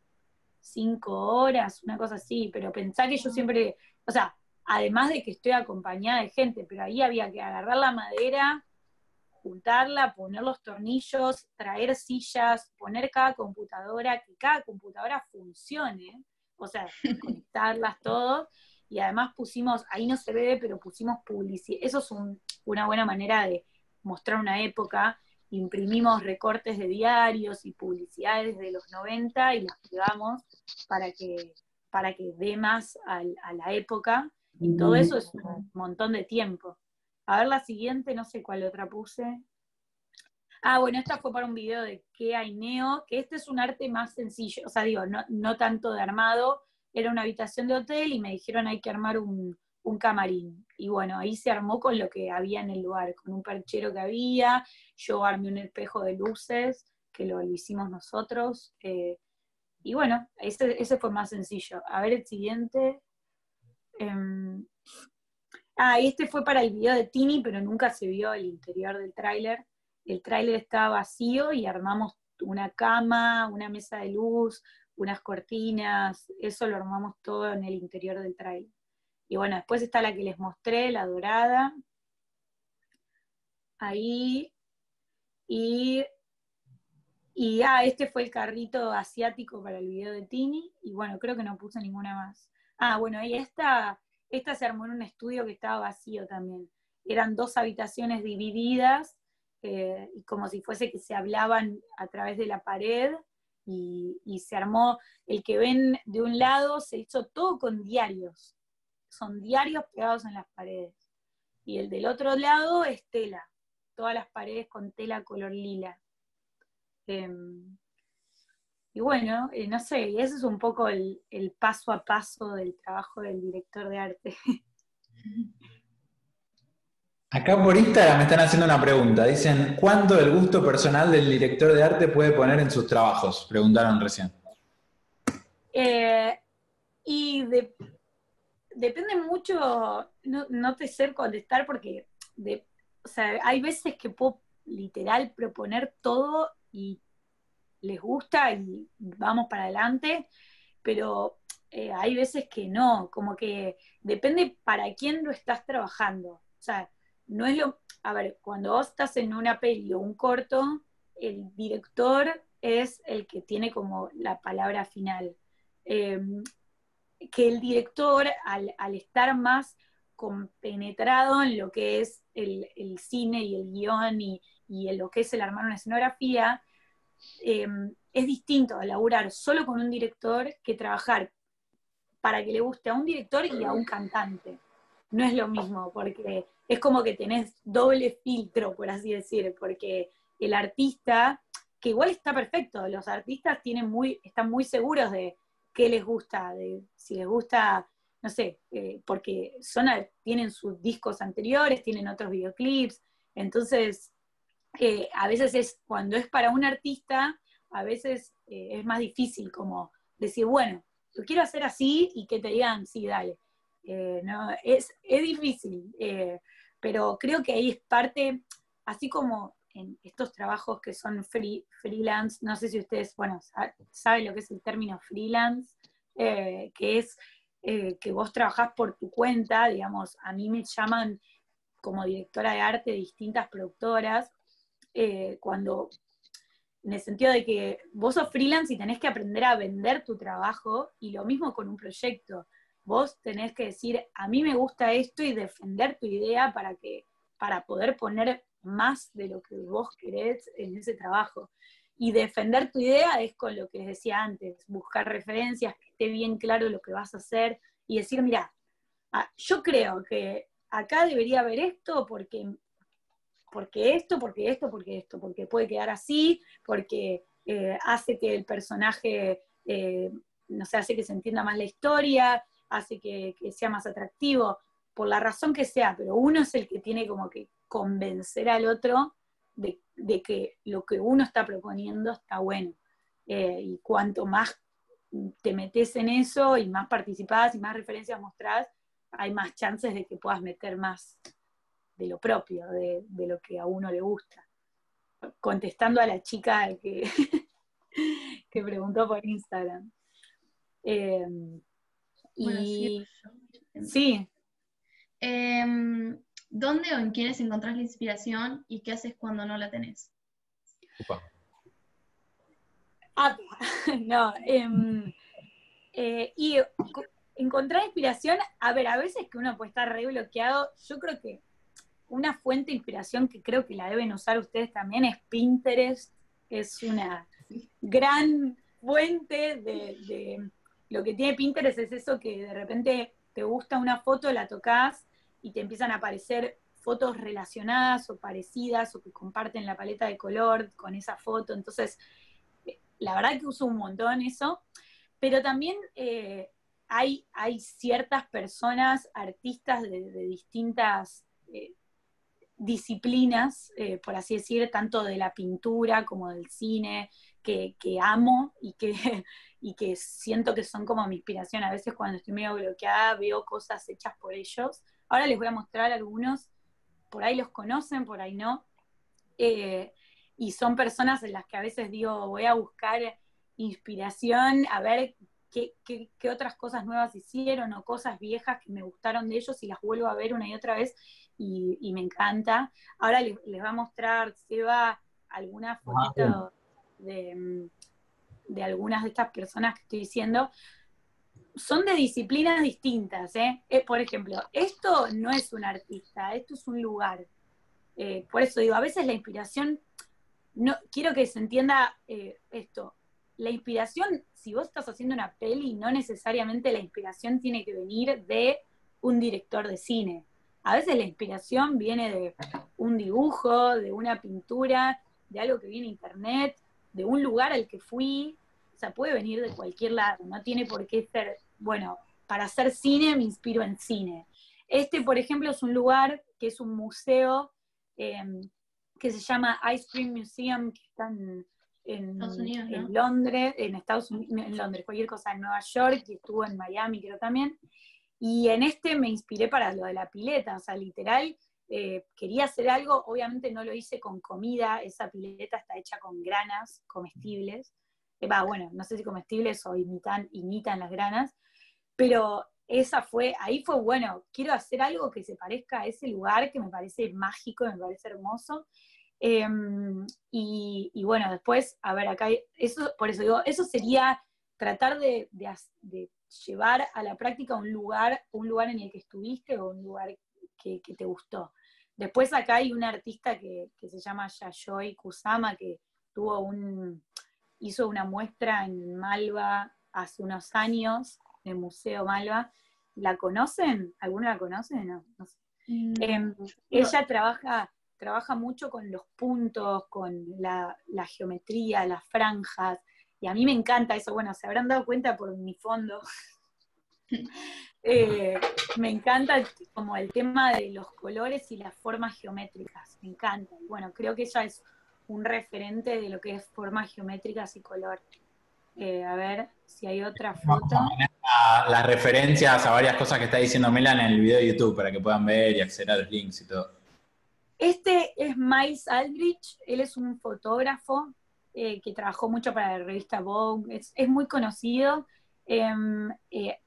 D: cinco horas, una cosa así, pero pensá que yo siempre, o sea, además de que estoy acompañada de gente, pero ahí había que agarrar la madera, juntarla, poner los tornillos, traer sillas, poner cada computadora, que cada computadora funcione, o sea, conectarlas todos, y además pusimos, ahí no se ve, pero pusimos publicidad, eso es una buena manera de mostrar una época, imprimimos recortes de diarios y publicidades de los 90 y las pegamos para que, para que dé más a, la época, y todo eso es un montón de tiempo. A ver la siguiente, no sé cuál otra puse. Ah, bueno, esta fue para un video de que hay Neo, que este es un arte más sencillo, o sea, digo, no, no tanto de armado, era una habitación de hotel y me dijeron hay que armar un, un camarín. Y bueno, ahí se armó con lo que había en el lugar, con un perchero que había, yo armé un espejo de luces, que lo, hicimos nosotros. Eh, y bueno, ese, ese, fue más sencillo. A ver el siguiente. Em, ah, este fue para el video de Tini, pero nunca se vio el interior del tráiler. El tráiler estaba vacío y armamos una cama, una mesa de luz, unas cortinas, eso lo armamos todo en el interior del tráiler. Y bueno, después está la que les mostré, la dorada. Ahí. Y, y ah, este fue el carrito asiático para el video de Tini. Y bueno, creo que no puse ninguna más. Ah, bueno, y esta, esta se armó en un estudio que estaba vacío también. Eran dos habitaciones divididas, eh, como si fuese que se hablaban a través de la pared. Y, y se armó, el que ven de un lado se hizo todo con diarios, son diarios pegados en las paredes. Y el del otro lado es tela, todas las paredes con tela color lila. Em, y bueno, eh, no sé, ese es un poco el, paso a paso del trabajo del director de arte.
A: Acá por Instagram me están haciendo una pregunta. Dicen, ¿cuánto el gusto personal del director de arte puede poner en sus trabajos? Preguntaron recién.
D: Eh, y de, depende mucho, no, te sé contestar porque de, hay veces que puedo literal proponer todo y les gusta y vamos para adelante, pero eh, hay veces que no, como que depende para quién lo estás trabajando. O sea, no es lo, a ver, cuando vos estás en una peli o un corto, el director es el que tiene como la palabra final. Em, que el director, al, estar más compenetrado en lo que es el, cine y el guion y, en lo que es el armar una escenografía, eh, es distinto laburar solo con un director que trabajar para que le guste a un director y a un cantante. No es lo mismo, porque es como que tenés doble filtro, por así decir, porque el artista, que igual está perfecto, los artistas tienen muy, están muy seguros de, qué les gusta, de, si les gusta, no sé, eh, porque son, tienen sus discos anteriores, tienen otros videoclips, entonces eh, a veces es, cuando es para un artista, a veces eh, es más difícil como decir, bueno, yo quiero hacer así y que te digan, sí, dale. no, es, es difícil, pero creo que ahí es parte, así como en estos trabajos que son free, freelance, no sé si ustedes, bueno, saben lo que es el término freelance, eh, que es eh, que vos trabajás por tu cuenta, digamos, a mí me llaman como directora de arte distintas productoras, eh, cuando, en el sentido de que vos sos freelance y tenés que aprender a vender tu trabajo, y lo mismo con un proyecto, vos tenés que decir, a mí me gusta esto y defender tu idea para que para poder poner más de lo que vos querés en ese trabajo. Y defender tu idea es con lo que les decía antes, buscar referencias, que esté bien claro lo que vas a hacer y decir, mira, ah, yo creo que acá debería haber esto porque, porque esto, porque esto, porque esto, porque puede quedar así, porque eh, hace que el personaje, eh, no sé, hace que se entienda más la historia, hace que sea más atractivo, por la razón que sea, pero uno es el que tiene como que convencer al otro de, que lo que uno está proponiendo está bueno. Eh, y cuanto más te metes en eso y más participás y más referencias mostrás, hay más chances de que puedas meter más de lo propio, de, de lo que a uno le gusta. Contestando a la chica que, que preguntó por Instagram. Eh,
C: Bueno,
D: y
C: sí,
D: sí,
C: Em, ¿Dónde o en quiénes encontrás la inspiración y qué haces cuando no la tenés?
D: Ah, no, em, eh, y co- encontrar inspiración, a ver, a veces que uno puede estar re bloqueado, yo creo que una fuente de inspiración que creo que la deben usar ustedes también es Pinterest, es una gran fuente de, de- lo que tiene Pinterest es eso que de repente te gusta una foto, la tocas y te empiezan a aparecer fotos relacionadas o parecidas o que comparten la paleta de color con esa foto, entonces la verdad que uso un montón eso, pero también eh, hay, hay ciertas personas, artistas de, de distintas eh, disciplinas, eh, por así decir, tanto de la pintura como del cine, que, amo y que, y que siento que son como mi inspiración. A veces cuando estoy medio bloqueada veo cosas hechas por ellos. Ahora les voy a mostrar algunos, por ahí los conocen, por ahí no. Eh, y son personas en las que a veces digo, voy a buscar inspiración, a ver qué, qué- qué otras cosas nuevas hicieron o cosas viejas que me gustaron de ellos y las vuelvo a ver una y otra vez y, y me encanta. Ahora les, les va a mostrar Seba alguna fotito de, mm, de algunas de estas personas que estoy diciendo. Son de disciplinas distintas, ¿eh? Eh, Por ejemplo, esto no es un artista, esto es un lugar. Eh, por eso digo, a veces la inspiración, no, quiero que se entienda eh, esto. La inspiración, si vos estás haciendo una peli, no necesariamente la inspiración tiene que venir de un director de cine. A veces la inspiración viene de un dibujo, de una pintura, de algo que viene en internet, de un lugar al que fui. O sea, puede venir de cualquier lado, no tiene por qué ser, bueno, para hacer cine me inspiro en cine. Este, por ejemplo, es un lugar que es un museo eh, que se llama Ice Cream Museum, que está en, en-
C: Estados Unidos, ¿no?
D: en Londres, en Estados Unidos, en Londres, cualquier cosa, en Nueva York, y estuvo en Miami, creo también. Y en este me inspiré para lo de la pileta, o sea, literal, eh, quería hacer algo, obviamente no lo hice con comida, esa pileta está hecha con granas comestibles, Eh, va, bueno, no sé si comestibles o imitan, imitan las granas, pero esa fue, ahí fue bueno, quiero hacer algo que se parezca a ese lugar que me parece mágico, me parece hermoso. Eh, y, y bueno, después, a ver, acá, eso, por eso digo, eso sería tratar de, de de llevar a la práctica un lugar, un lugar en el que estuviste o un lugar que, que te gustó. Después acá hay un artista que, que se llama Yayoi Kusama, que tuvo un, hizo una muestra en Malva hace unos años, en el Museo Malva. ¿La conocen? ¿Alguna la conoce? No, no sé. Em, ella trabaja, trabaja mucho con los puntos, con la, la geometría, las franjas, y a mí me encanta eso. Bueno, se habrán dado cuenta por mi fondo. Eh, me encanta como el tema de los colores y las formas geométricas, me encanta. Bueno, creo que ella es un referente de lo que es formas geométricas y color. Eh, a ver si hay otra
A: Vamos
D: foto.
A: a poner la- las referencias a varias cosas que está diciendo Melan en el video de YouTube para que puedan ver y acceder a los links y todo.
D: Este es Miles Aldrich, él es un fotógrafo eh, que trabajó mucho para la revista Vogue, es, muy conocido. Em, eh,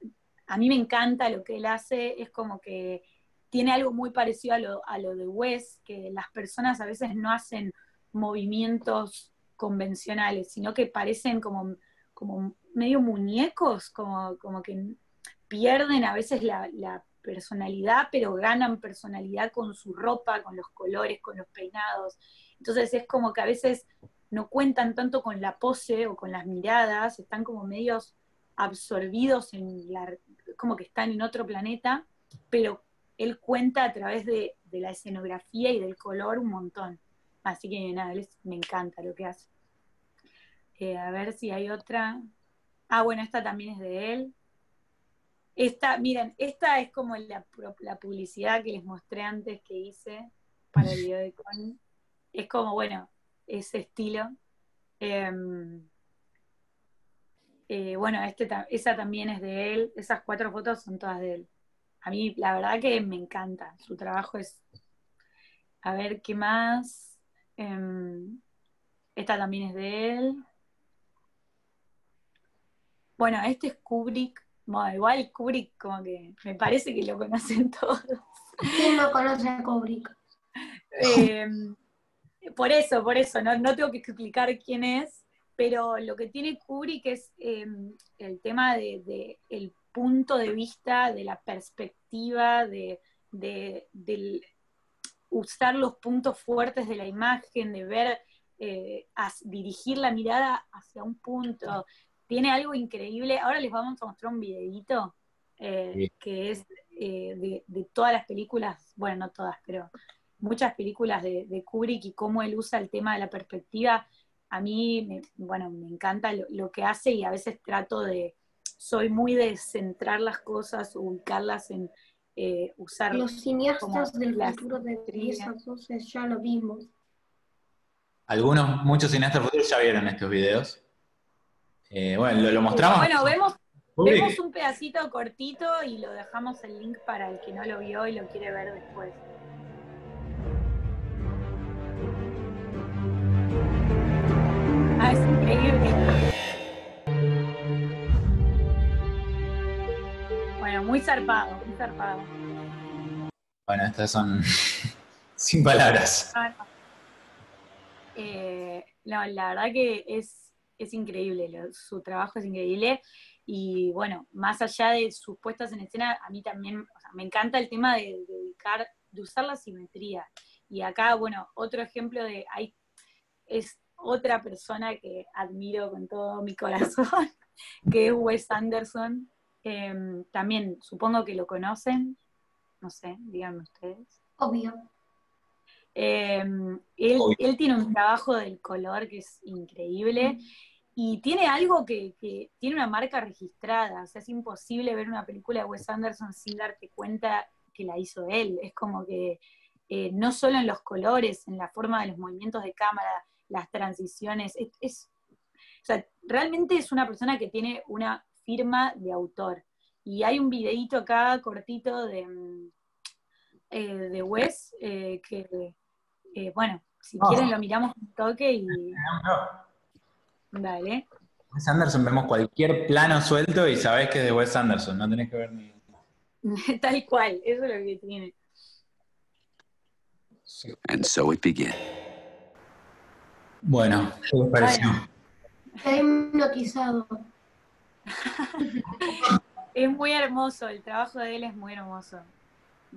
D: a mí me encanta lo que él hace, es como que tiene algo muy parecido a lo, a lo de Wes, que las personas a veces no hacen movimientos convencionales, sino que parecen como, como medio muñecos, como, como que pierden a veces la, la personalidad, pero ganan personalidad con su ropa, con los colores, con los peinados. Entonces es como que a veces no cuentan tanto con la pose o con las miradas, están como medios absorbidos en la, como que están en otro planeta, pero él cuenta a través de, de la escenografía y del color un montón. Así que nada, él es- me encanta lo que hace. Eh, a ver si hay otra. Ah, bueno, esta también es de él. Esta, miren, esta es como la, la publicidad que les mostré antes que hice para el video de Con. Es como, bueno, ese estilo. Em, eh, bueno, este, esa también es de él. Esas cuatro fotos son todas de él. a mí la verdad que me encanta. Su trabajo es, a ver, ¿qué más? Em, esta también es de él. Bueno, este es Kubrick. Bueno, igual Kubrick como que me parece que lo conocen todos.
B: ¿Quién no conoce a Kubrick?
D: Em, por eso, por eso, no, no tengo que explicar quién es, pero lo que tiene Kubrick es em, el tema de, de el punto de vista, de la perspectiva, de, del usar los puntos fuertes de la imagen, de ver, eh, dirigir la mirada hacia un punto. Tiene algo increíble. Ahora les vamos a mostrar un videito eh, que es eh, de, todas las películas, bueno, no todas, pero muchas películas de, Kubrick y cómo él usa el tema de la perspectiva. A mí, me, bueno, me encanta lo que hace y a veces trato de, soy muy de centrar las cosas, ubicarlas en eh, usar.
B: Los cineastas del futuro de entonces ya lo vimos.
A: Algunos, muchos cineastas del futuro ya vieron estos videos. Eh, bueno, lo, mostramos.
D: Bueno, vemos, vemos un pedacito cortito y lo dejamos el link para el que no lo vio y lo quiere ver después. Ah, es increíble. muy zarpado, muy zarpado.
A: Bueno, estas son sin palabras.
D: Eh, no, la verdad que es, es increíble, su trabajo es increíble. Y bueno, más allá de sus puestas en escena, a mí también me encanta el tema de, dedicar, de usar la simetría. Y acá, bueno, otro ejemplo de, hay, es otra persona que admiro con todo mi corazón, que es Wes Anderson, Em, también supongo que lo conocen, no sé, díganme ustedes.
B: Obvio.
D: Em, él, tiene un trabajo del color que es increíble y tiene algo que, tiene una marca registrada, o sea, es imposible ver una película de Wes Anderson sin darte cuenta que la hizo él. Es como que eh, no solo en los colores, en la forma de los movimientos de cámara, las transiciones, es, o sea, realmente es una persona que tiene una firma de autor. Y hay un videíto acá cortito de, mm, eh, de Wes eh, que, eh, bueno, si ah. quieren lo miramos un toque y... Dale.
A: Wes Anderson, vemos cualquier plano suelto y sabés que es de Wes Anderson, no tenés que ver ni...
D: Tal cual, eso es lo que tiene.
A: And so it began. Bueno, ¿qué les pareció?
B: Está hipnotizado.
D: es muy hermoso, el trabajo de él es muy hermoso.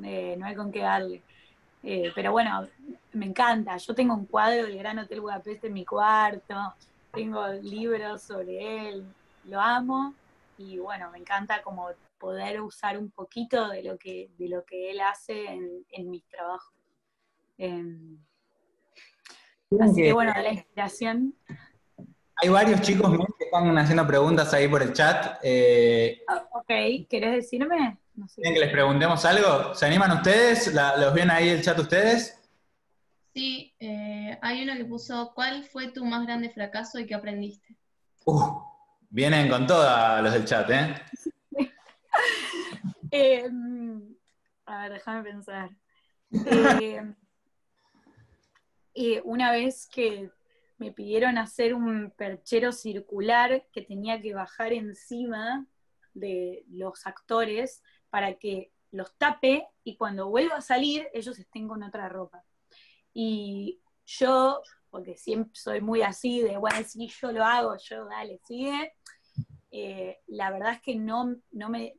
D: Eh, no hay con qué darle. Eh, pero bueno, me encanta. Yo tengo un cuadro del Gran Hotel Budapest en mi cuarto, tengo libros sobre él, lo amo y bueno, me encanta como poder usar un poquito de lo que, de lo que él hace en, en mis trabajos. Em, así que bueno, la inspiración
A: hay varios chicos que están haciendo preguntas ahí por el chat. Eh,
D: ah, ok, ¿querés decirme?
A: No ¿Quieren que les preguntemos algo? ¿Se animan ustedes? ¿Los ven ahí el chat ustedes?
C: Sí, eh, hay uno que puso, ¿cuál fue tu más grande fracaso y qué aprendiste?
A: Uh, vienen con todas los del chat, ¿eh?
D: em, a ver, déjame pensar. Eh, una vez que me pidieron hacer un perchero circular que tenía que bajar encima de los actores para que los tape y cuando vuelva a salir ellos estén con otra ropa. Y yo, porque siempre soy muy así, de bueno, si yo lo hago, yo dale, sigue. Eh, la verdad es que no, no me,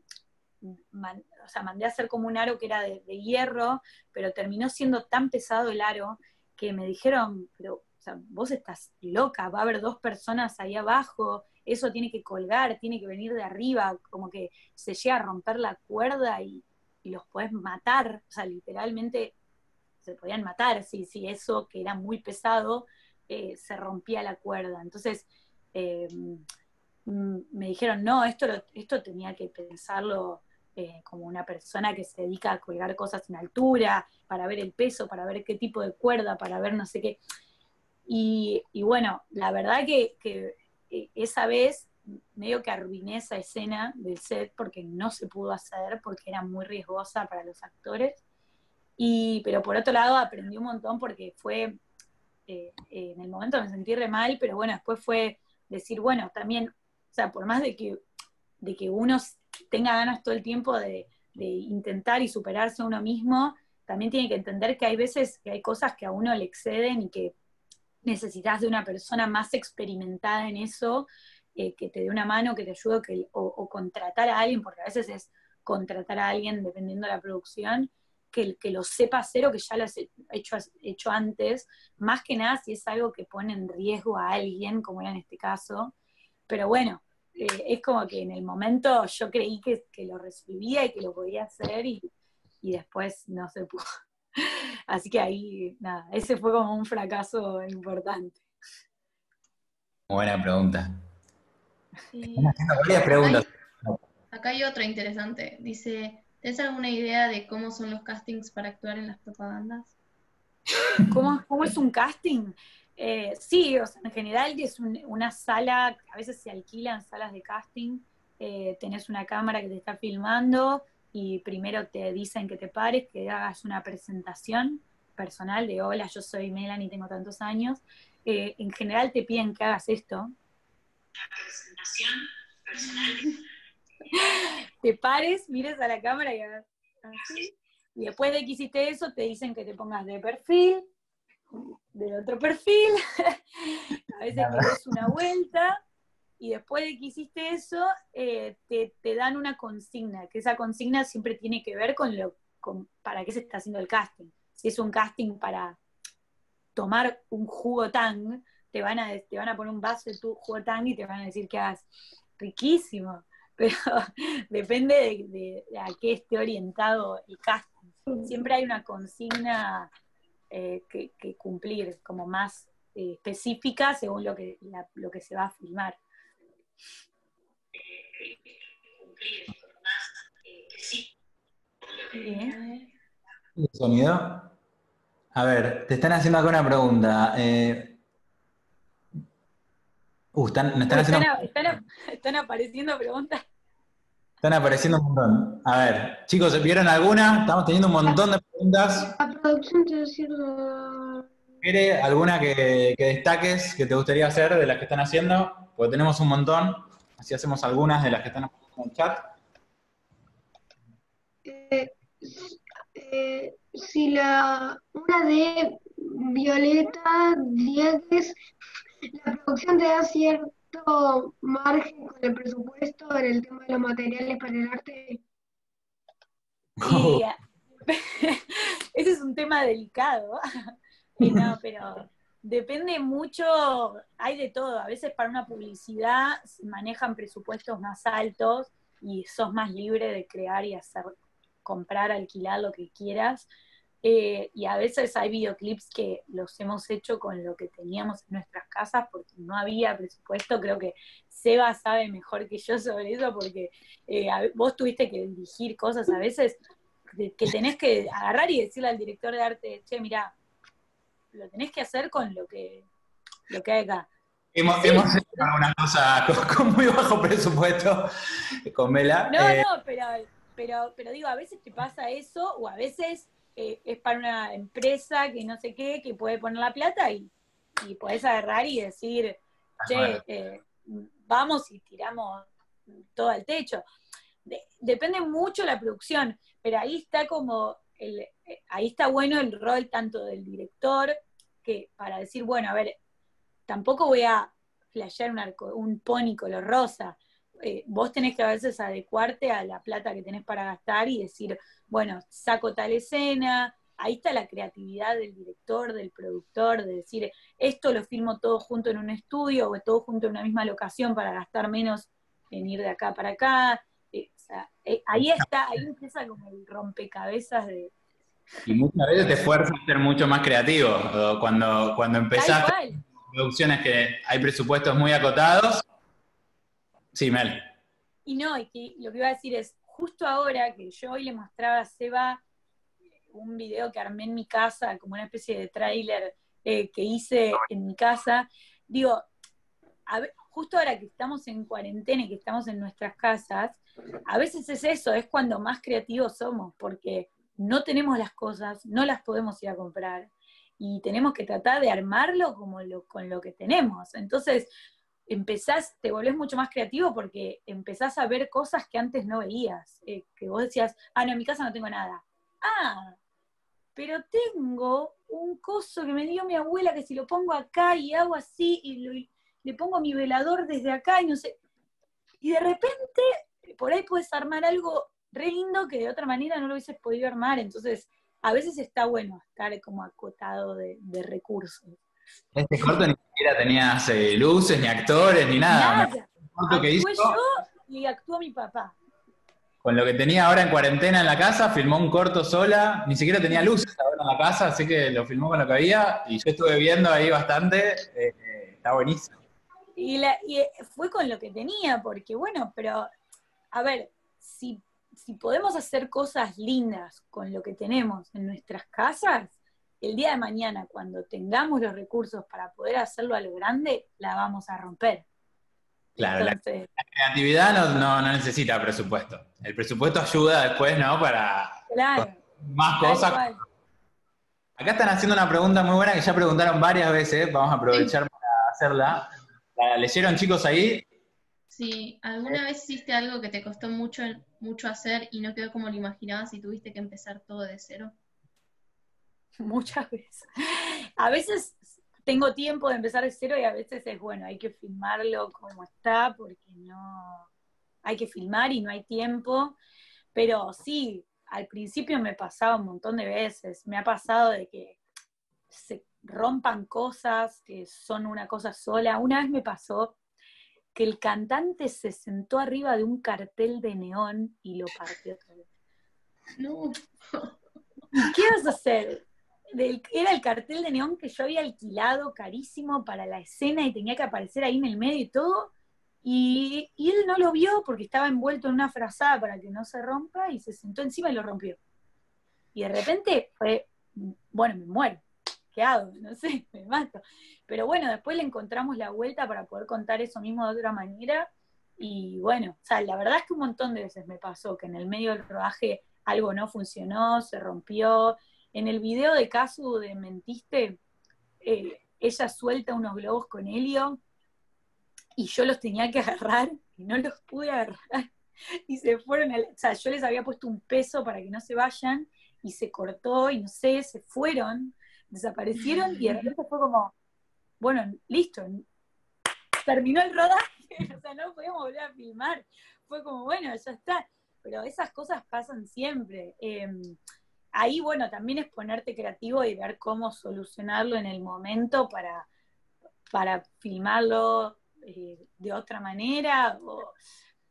D: o sea, mandé a hacer como un aro que era de, de, hierro, pero terminó siendo tan pesado el aro que me dijeron, pero vos estás loca, va a haber dos personas ahí abajo, eso tiene que colgar, tiene que venir de arriba, como que se llega a romper la cuerda y, los podés matar, o sea, literalmente se podían matar si, si eso que era muy pesado eh, se rompía la cuerda. Entonces, eh, mm, me dijeron, no, esto, esto tenía que pensarlo eh, como una persona que se dedica a colgar cosas en altura, para ver el peso, para ver qué tipo de cuerda, para ver no sé qué. Y, bueno, la verdad que, esa vez medio que arruiné esa escena del set porque no se pudo hacer, porque era muy riesgosa para los actores. Y, pero por otro lado aprendí un montón porque fue, eh, eh, en el momento me sentí re mal, pero bueno, después fue decir, bueno, también, o sea, por más de que, de que uno tenga ganas todo el tiempo de, de intentar y superarse a uno mismo, también tiene que entender que hay veces que hay cosas que a uno le exceden y que necesitas de una persona más experimentada en eso, eh, que te dé una mano, que te ayude, que, o, contratar a alguien, porque a veces es contratar a alguien, dependiendo de la producción, que, que lo sepa hacer o que ya lo has hecho, hecho antes, más que nada si es algo que pone en riesgo a alguien, como era en este caso. Pero bueno, eh, es como que en el momento yo creí que, que, lo resolvía y que lo podía hacer y, y después no se pudo. Así que ahí, nada, ese fue como un fracaso importante.
A: Buena pregunta. varias preguntas.
C: Acá hay otra interesante. Dice, ¿tienes alguna idea de cómo son los castings para actuar en las propagandas?
D: ¿Cómo, cómo es un casting? Eh, sí, o sea, en general es una sala, a veces se alquilan salas de casting, eh, tenés una cámara que te está filmando y primero te dicen que te pares, que hagas una presentación personal de hola, yo soy Melanie, tengo tantos años. Eh, en general te piden que hagas esto. Una presentación personal. te pares, mires a la cámara y hagas así. Y después de que hiciste eso, te dicen que te pongas de perfil, del otro perfil, a veces que des una vuelta, y después de que hiciste eso, eh, te, dan una consigna, que esa consigna siempre tiene que ver con lo con, para qué se está haciendo el casting. Si es un casting para tomar un jugo tang, te van a, te van a poner un vaso de tu jugo tang y te van a decir que hagas riquísimo, pero depende de, a qué esté orientado el casting. Siempre hay una consigna eh, que, cumplir, como más eh, específica según lo que, lo que se va a filmar
A: ¿El sonido? A ver, te están haciendo acá una pregunta. Eh... Uh, están,
D: están, haciendo... están, apareciendo preguntas.
A: Están apareciendo un montón. A ver, chicos, ¿vieron alguna? Estamos teniendo un montón de preguntas. La producción te ¿Quiere alguna que, que destaques que te gustaría hacer de las que están haciendo? porque tenemos un montón, así hacemos algunas de las que están en el chat.
B: Eh, eh, si la una de Violeta Diegues, la producción te da cierto margen con el presupuesto en el tema de los materiales para el arte.
D: ese es un tema delicado. no, pero Depende mucho, hay de todo. A veces para una publicidad manejan presupuestos más altos y sos más libre de crear y hacer, comprar, alquilar lo que quieras. Eh, y a veces hay videoclips que los hemos hecho con lo que teníamos en nuestras casas porque no había presupuesto. Creo que Seba sabe mejor que yo sobre eso porque eh, vos tuviste que dirigir cosas a veces que tenés que agarrar y decirle al director de arte, che, mira, lo tenés que hacer con lo que, lo que hay acá.
A: Hemos, hecho algunas cosas con, muy bajo presupuesto con Mela.
D: No, eh, no, pero, pero, pero digo, a veces te pasa eso, o a veces eh, es para una empresa que no sé qué, que puede poner la plata y, y podés agarrar y decir, che, eh, vamos y tiramos todo al techo. depende mucho la producción, pero ahí está como el, ahí está bueno el rol tanto del director, que para decir, bueno, a ver, tampoco voy a flashear un, arco, un pony color rosa. Eh, vos tenés que a veces adecuarte a la plata que tenés para gastar y decir, bueno, saco tal escena, ahí está la creatividad del director, del productor, de decir, esto lo filmo todo junto en un estudio o todo junto en una misma locación para gastar menos en ir de acá para acá. Eh, eh, ahí está, ahí empieza como el rompecabezas de,
A: y muchas veces te fuerza a ser mucho más creativo. Cuando, cuando empezaste producciones que hay presupuestos muy acotados. Sí, Mel.
D: Y no, y que lo que iba a decir es, justo ahora que yo hoy le mostraba a Seba un video que armé en mi casa, como una especie de tráiler eh, que hice en mi casa, digo, justo ahora que estamos en cuarentena y que estamos en nuestras casas, a veces es eso, es cuando más creativos somos, porque no tenemos las cosas, no las podemos ir a comprar y tenemos que tratar de armarlo como con lo que tenemos. Entonces, empezás, te volvés mucho más creativo porque empezás a ver cosas que antes no veías, eh, que vos decías, ah, no, en mi casa no tengo nada. Ah, pero tengo un coso que me dio mi abuela que si lo pongo acá y hago así y le pongo mi velador desde acá y no sé. Y de repente, por ahí puedes armar algo re lindo que de otra manera no lo hubieses podido armar. Entonces, a veces está bueno estar como acotado de recursos.
A: Este corto ni siquiera tenías eh, luces, ni actores, ni nada.
D: Nada.
A: El corto que hizo,
D: Actué yo y actuó mi papá.
A: con lo que tenía ahora en cuarentena en la casa, filmó un corto sola, ni siquiera tenía luces ahora en la casa, así que lo filmó con lo que había, y yo estuve viendo ahí bastante, eh, eh, está buenísimo.
D: Y, la- y, eh, fue con lo que tenía, porque bueno, pero a ver, si, si podemos hacer cosas lindas con lo que tenemos en nuestras casas, el día de mañana, cuando tengamos los recursos para poder hacerlo a lo grande, la vamos a romper.
A: Claro, la
D: Entonces,
A: creatividad no, no, no necesita presupuesto. El presupuesto ayuda después, ¿no? Para
D: claro,
A: más cosas. Acá están haciendo una pregunta muy buena que ya preguntaron varias veces, vamos a aprovechar para hacerla. ¿La leyeron chicos ahí?
C: Sí, ¿alguna vez hiciste algo que te costó mucho, mucho hacer y no quedó como lo imaginabas y tuviste que empezar todo de cero?
D: Muchas veces. A veces tengo tiempo de empezar de cero y a veces es bueno, hay que filmarlo como está porque no hay que filmar y no hay tiempo. Pero sí, al principio me pasaba un montón de veces. Me ha pasado de que se rompan cosas que son una cosa sola. Una vez me pasó que el cantante se sentó arriba de un cartel de neón y lo partió otra vez.
C: No.
D: ¿Y qué vas a hacer? Del- era el cartel de neón que yo había alquilado carísimo para la escena y tenía que aparecer ahí en el medio y todo. Y, él no lo vio porque estaba envuelto en una frazada para que no se rompa y se sentó encima y lo rompió. Y de repente fue, bueno, me muero. ¿Qué hago? No sé, me mato. Pero bueno, después le encontramos la vuelta para poder contar eso mismo de otra manera. Y bueno, o sea, la verdad es que un montón de veces me pasó que en el medio del rodaje algo no funcionó, se rompió. En el video de Casu de Mentiste, eh, ella suelta unos globos con helio y yo los tenía que agarrar y no los pude agarrar. Y se fueron, o sea, yo les había puesto un peso para que no se vayan y se cortó y no sé, se fueron, desaparecieron y de repente fue como, bueno, listo, terminó el rodaje, o sea, no podíamos volver a filmar. Fue como, bueno, ya está. Pero esas cosas pasan siempre. Eh, ahí, bueno, también es ponerte creativo y ver cómo solucionarlo en el momento para, para filmarlo eh, de otra manera. o-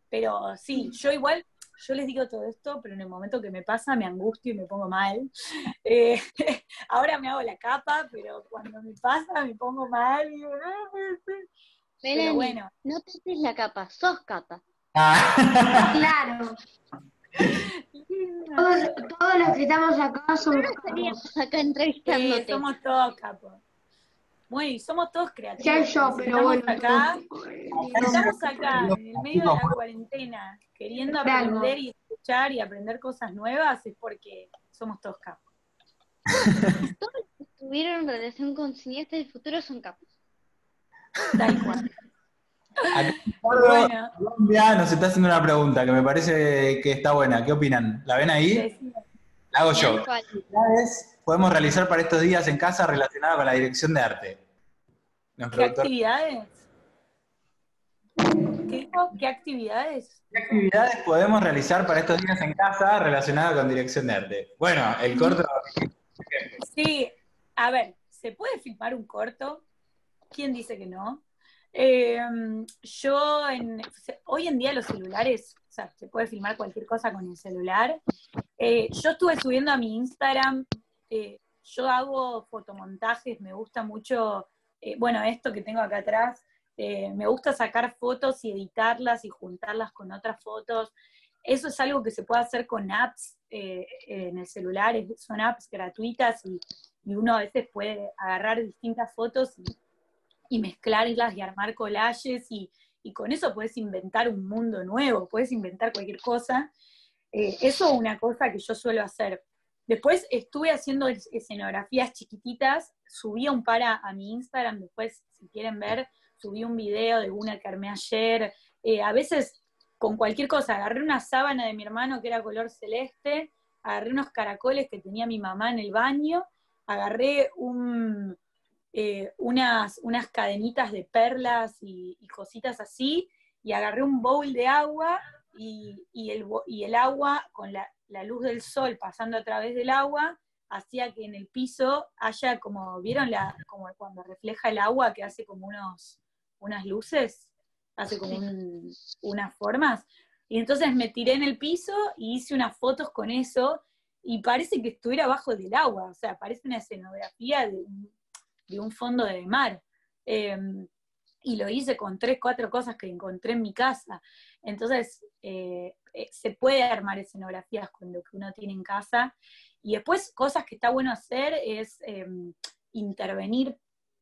D: pero sí, yo igual, yo les digo todo esto, pero en el momento que me pasa me angustio y me pongo mal. Eh, ahora me hago la capa, pero cuando me pasa me pongo mal. y digo, "No puede ser". Pero bueno,
E: no te haces la capa, sos capa.
A: Ah,
B: Claro, todos, todos los que estamos acá somos capos.
E: Estaríamos acá entrevistándote.
D: somos todos capos. Bueno, y somos todos
B: Ya
D: creativos.
B: yo, pero
D: Estamos
B: bueno.
D: acá, estamos acá en el medio de la cuarentena, queriendo aprender y escuchar y aprender cosas nuevas, es porque somos todos capos.
E: Tuvieron relación con cineastas del futuro, son capos.
D: Tal cual.
A: Acá
D: Bueno,
A: Colombia nos está haciendo una pregunta que me parece que está buena. ¿Qué opinan? ¿La ven ahí? La hago yo. ¿Qué actividades podemos realizar para estos días en casa relacionadas con la dirección de arte?
D: ¿qué actividades? ¿Qué? ¿Qué actividades?
A: ¿Qué actividades podemos realizar para estos días en casa relacionadas con dirección de arte? Bueno, el corto.
D: Sí, a ver, ¿se puede filmar un corto? ¿Quién dice que no? Eh, yo, en, hoy en día los celulares, o sea, se puede filmar cualquier cosa con el celular. Eh, yo estuve subiendo a mi Instagram, eh, yo hago fotomontajes, me gusta mucho, eh, bueno, esto que tengo acá atrás, me gusta sacar fotos y editarlas y juntarlas con otras fotos. Eso es algo que se puede hacer con apps en el celular, son apps gratuitas y, y uno a veces puede agarrar distintas fotos y, y mezclarlas y armar collages y, y con eso puedes inventar un mundo nuevo, puedes inventar cualquier cosa. Eh, eso es una cosa que yo suelo hacer. Después estuve haciendo escenografías chiquititas, subí un par a, mi Instagram, después si quieren ver, subí un video de una que armé ayer. Eh, a veces con cualquier cosa, agarré una sábana de mi hermano que era color celeste, agarré unos caracoles que tenía mi mamá en el baño, agarré un, eh, unas, unas cadenitas de perlas y, cositas así, y agarré un bowl de agua y, el, y el, agua con la, luz del sol pasando a través del agua hacía que en el piso haya como, ¿vieron la, como cuando refleja el agua que hace como unos, unas luces? Hace como unas formas. Y entonces me tiré en el piso y hice unas fotos con eso y parece que estuviera abajo del agua, o sea, parece una escenografía de de un fondo de mar. Em, y lo hice con tres, cuatro cosas que encontré en mi casa. Entonces, eh, eh, se puede armar escenografías con lo que uno tiene en casa. Y después, cosas que está bueno hacer es em, intervenir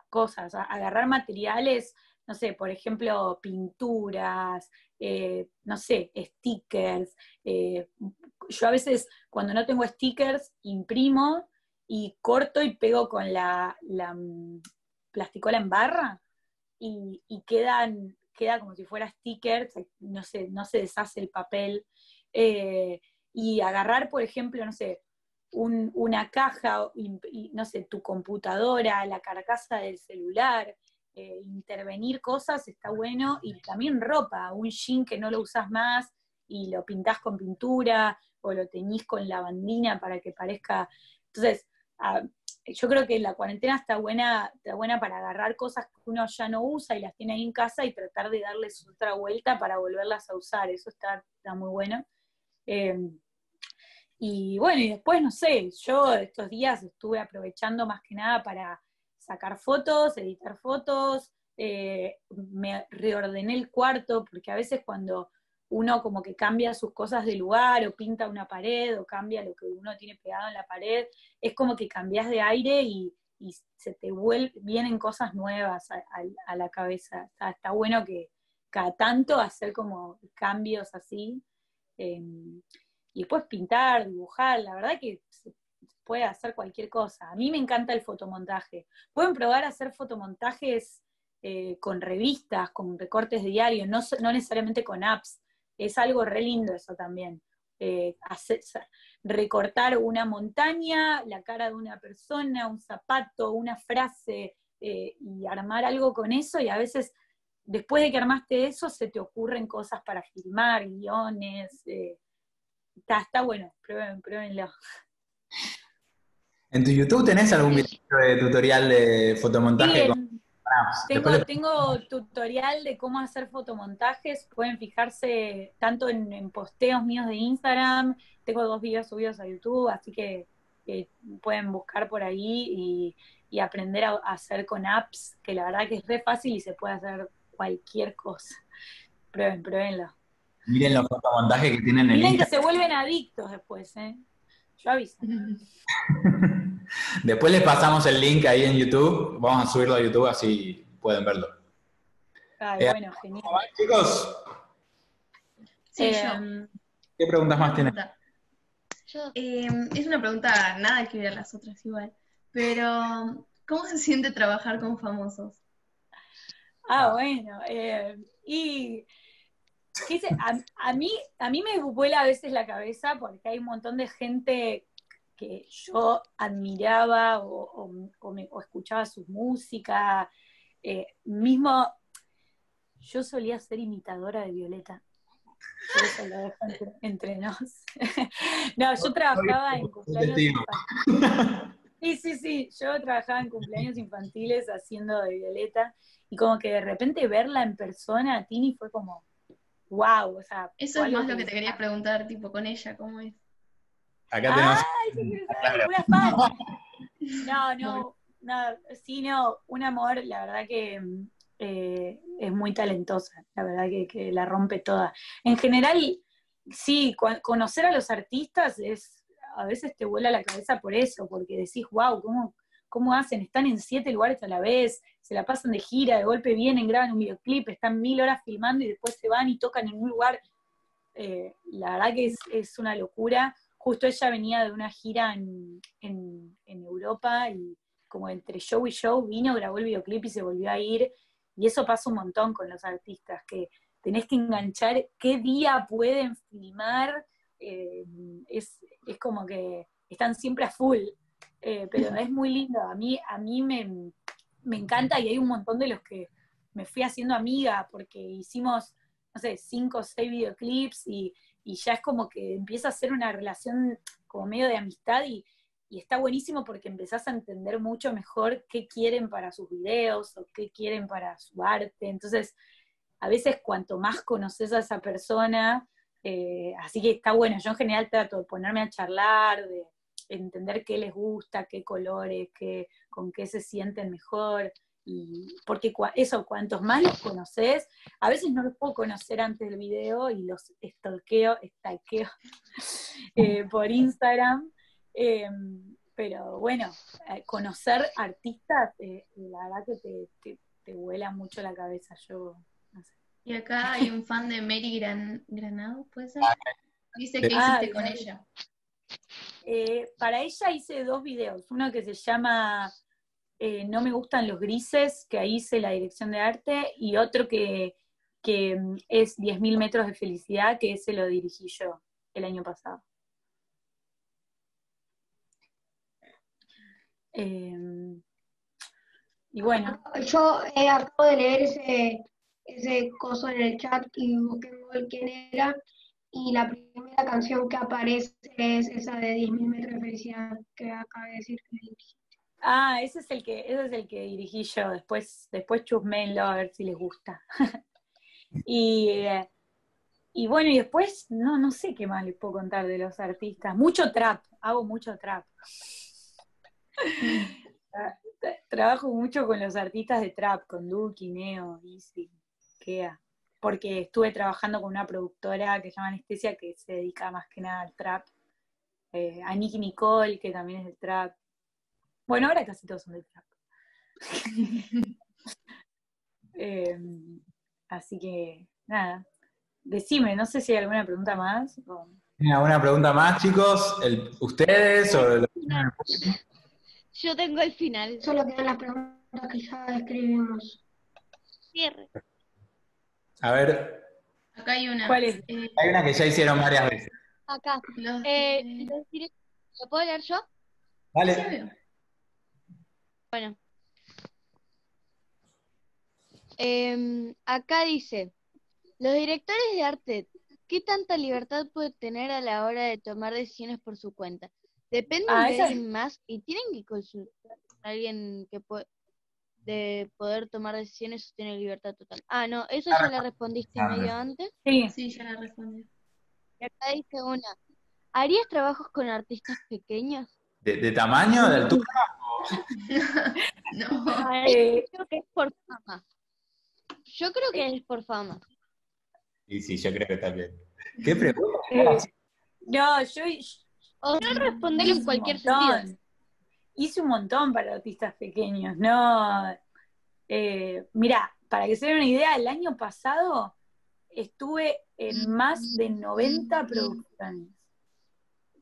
D: cosas, agarrar materiales, no sé, por ejemplo, pinturas, eh, no sé, stickers. yo a veces, cuando no tengo stickers, imprimo y corto y pego con la, la mm, plasticola en barra y, quedan, queda como si fuera stickers, no se, no se deshace el papel. Eh, y agarrar, por ejemplo, no sé, una caja, no sé, tu computadora, la carcasa del celular, eh, intervenir cosas está bueno, y también ropa, un jean que no lo usas más y lo pintás con pintura o lo teñís con lavandina para que parezca. Entonces, yo creo que la cuarentena está buena, está buena para agarrar cosas que uno ya no usa y las tiene ahí en casa y tratar de darles otra vuelta para volverlas a usar. Eso está, está muy bueno. Eh, y bueno, y después, no sé, yo estos días estuve aprovechando más que nada para sacar fotos, editar fotos, eh, me reordené el cuarto, porque a veces cuando uno como que cambia sus cosas de lugar o pinta una pared o cambia lo que uno tiene pegado en la pared, es como que cambias de aire y, se te vuelven, vienen cosas nuevas a, la cabeza. Está, bueno que cada tanto hacer como cambios así. Em, y después pintar, dibujar, la verdad que se puede hacer cualquier cosa. A mí me encanta el fotomontaje. Pueden probar a hacer fotomontajes eh, con revistas, con recortes de diario, no, no necesariamente con apps es algo re lindo eso también. Eh, recortar una montaña, la cara de una persona, un zapato, una frase, eh, y armar algo con eso, y a veces después de que armaste eso, se te ocurren cosas para filmar, guiones. Eh, está, bueno, prueben, pruébenlo.
A: ¿En tu YouTube tenés algún video de tutorial de fotomontaje?
D: Tengo, tutorial de cómo hacer fotomontajes, pueden fijarse tanto en, posteos míos de Instagram, tengo dos videos subidos a YouTube, así que pueden buscar por ahí y, aprender a, hacer con apps, que la verdad que es re fácil y se puede hacer cualquier cosa. Prueben, pruébenlo.
A: Miren los fotomontajes que tienen en
D: Miren que se vuelven adictos después, ¿eh? Yo aviso.
A: Después les pasamos el link ahí en YouTube. Vamos a subirlo a YouTube así pueden verlo.
D: Ay, eh, bueno, genial.
A: chicos?
C: Eh,
A: ¿Qué preguntas más tienen?
C: Eh, es una pregunta nada que ver a las otras igual, pero ¿cómo se siente trabajar con famosos?
D: Ah, bueno, y a, mí, a mí me vuela a veces la cabeza porque hay un montón de gente que yo admiraba o, escuchaba su música. Eh, mismo, yo solía ser imitadora de Violeta. eso lo dejo entre, nos. no, yo trabajaba en cumpleaños infantiles. Sí, sí, sí, yo trabajaba en cumpleaños infantiles haciendo de Violeta y como que de repente verla en persona a Tini fue como, wow, o sea...
C: Eso es más lo que te quería preguntar, tipo, con ella, ¿cómo es?
A: Acá tenemos.
D: No, no, no, sí, no, un amor, la verdad que eh, es muy talentosa, la verdad que, la rompe toda. En general, sí, conocer a los artistas es, a veces te vuela la cabeza por eso, porque decís, wow, ¿cómo, ¿cómo hacen? Están en siete lugares a la vez, se la pasan de gira, de golpe vienen, graban un videoclip, están mil horas filmando y después se van y tocan en un lugar. Eh, la verdad que es, una locura. Justo ella venía de una gira en, en, en Europa y como entre show y show vino, grabó el videoclip y se volvió a ir. Y eso pasa un montón con los artistas, que tenés que enganchar qué día pueden filmar. Eh, es, como que están siempre a full. Eh, pero es muy lindo. A mí, a mí me, encanta y hay un montón de los que me fui haciendo amiga porque hicimos, no sé, cinco o seis videoclips y, y ya es como que empieza a ser una relación como medio de amistad y, y está buenísimo porque empezás a entender mucho mejor qué quieren para sus videos o qué quieren para su arte. Entonces, a veces cuanto más conoces a esa persona, eh, así que está bueno, yo en general trato de ponerme a charlar, de entender qué les gusta, qué colores, qué, con qué se sienten mejor. Y porque eso, cuantos más los conoces, a veces no los puedo conocer antes del video y los stalkeo, stalkeo eh, por Instagram Em, pero bueno, eh, conocer artistas, eh, la verdad que te, te, vuela mucho la cabeza. Yo
C: Y acá hay un fan de Mary Granado, ¿puede ser? Dice que hiciste con ella.
D: Eh, para ella hice dos videos, uno que se llama No me gustan los grises, que ahí hice la dirección de arte, y otro que, que mm, es 10.000 metros de felicidad, que ese lo dirigí yo el año pasado. Em, y bueno.
B: Yo eh, acabo de leer ese, ese coso en el chat y busqué quién era. Y la primera canción que aparece es esa de 10.000 metros de felicidad que acaba de decir que
D: Ah, ese es el que, ese es el que dirigí yo. Después, después chusmenlo a ver si les gusta. y, y bueno, y después, no, no sé qué más les puedo contar de los artistas. Mucho trap, hago mucho trap. Trabajo mucho con los artistas de trap, con Duki, Neo, Easy, Kea, porque estuve trabajando con una productora que se llama Anestesia que se dedica más que nada al trap. Eh, a Nicky Nicole, que también es del trap. Bueno, ahora casi todos son del trap. Em, así que, nada. Decime, no sé si hay alguna pregunta más.
A: ¿Alguna pregunta más, chicos? ¿Ustedes o
E: yo tengo el final.
B: Solo quedan las preguntas que ya escribimos.
E: Cierre.
A: A ver.
C: Acá hay una.
D: ¿Cuál es?
A: Eh, hay una que ya hicieron varias veces.
E: Acá. Eh, ¿Lo puedo leer yo?
A: Vale.
E: Bueno. Em, acá dice, los directores de arte, ¿qué tanta libertad pueden tener a la hora de tomar decisiones por su cuenta? Depende ah, de alguien más y tienen que consultar a alguien que puede de poder tomar decisiones o tiene libertad total. Ah, no, eso ya la respondiste medio antes.
C: Sí, sí, ya la respondí.
E: Y acá dice una, ¿harías trabajos con artistas pequeños?
A: ¿De, tamaño, de altura?
C: no.
E: Eh, creo que es por fama. Yo creo que es por fama.
A: Sí, sí, yo creo que también. ¿Qué pregunta?
D: Eh, no, yo,
E: o no responder en cualquier sentido.
D: Hice un montón para artistas pequeños, no. Eh, mira, para que se den una idea, el año pasado estuve en más de 90 producciones.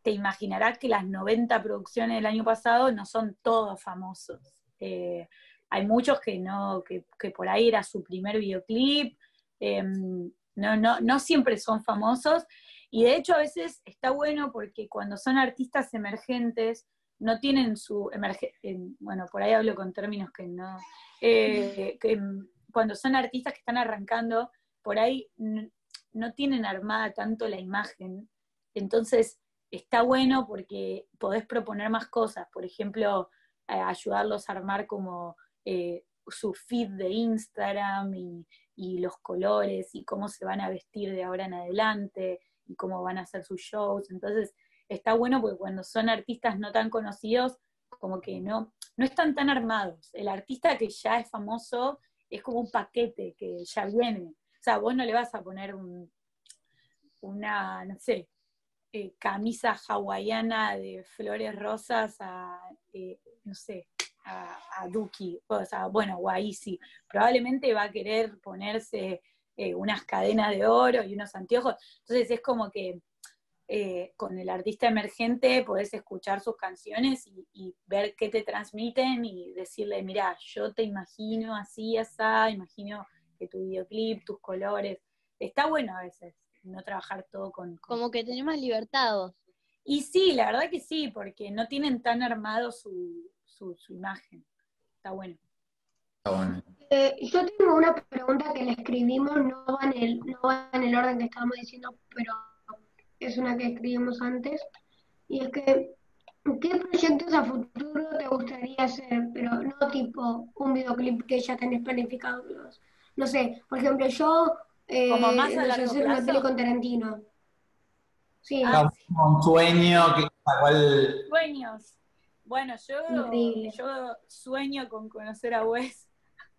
D: Te imaginarás que las 90 producciones del año pasado no son todos famosos. Eh, hay muchos que no, que, por ahí era su primer videoclip, em, no, no, no siempre son famosos, y de hecho a veces está bueno porque cuando son artistas emergentes, no tienen su bueno, por ahí hablo con términos que no, eh, que cuando son artistas que están arrancando, por ahí no tienen armada tanto la imagen, entonces está bueno porque podés proponer más cosas, por ejemplo, ayudarlos a armar como eh, su feed de Instagram y, y, los colores y cómo se van a vestir de ahora en adelante, y cómo van a hacer sus shows. Entonces, está bueno porque cuando son artistas no tan conocidos, como que no, no están tan armados. El artista que ya es famoso es como un paquete que ya viene. O sea, vos no le vas a poner un, una, no sé, eh, camisa hawaiana de flores rosas a, eh, no sé, a, Duki, o sea, bueno, o a Easy. Probablemente va a querer ponerse eh, unas cadenas de oro y unos anteojos. Entonces es como que eh, con el artista emergente podés escuchar sus canciones y, ver qué te transmiten y decirle, mira, yo te imagino así, así, imagino que tu videoclip, tus colores. Está bueno a veces no trabajar todo con...
E: Como que tenés más libertad
D: Y sí, la verdad que sí, porque no tienen tan armado su, su, imagen. Está bueno.
A: Está bueno.
B: Eh, yo tengo una pregunta que le escribimos, no va, en el, no va en el orden que estábamos diciendo, pero es una que escribimos antes. Y es que, ¿qué proyectos a futuro te gustaría hacer? Pero no tipo un videoclip que ya tenés planificado. No sé, por ejemplo, yo
D: eh, Como más a largo
B: hacer una peli con Tarantino.
A: Sí. Ah, un sueño que cual...
D: Sueños. Bueno, yo, yo sueño con conocer a Wes.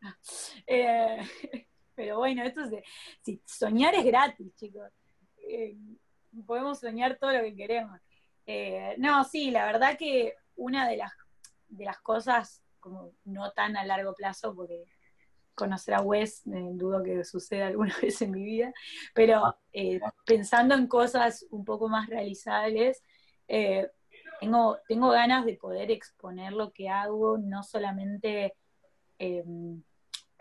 D: Eh, pero bueno, esto es si soñar es gratis, chicos. Eh, podemos soñar todo lo que queremos. no, sí, la verdad que una de las, de las cosas, como no tan a largo plazo, porque conocer a Wes, eh, dudo que suceda alguna vez en mi vida, pero eh, pensando en cosas un poco más realizables, eh, tengo, tengo ganas de poder exponer lo que hago, no solamente em,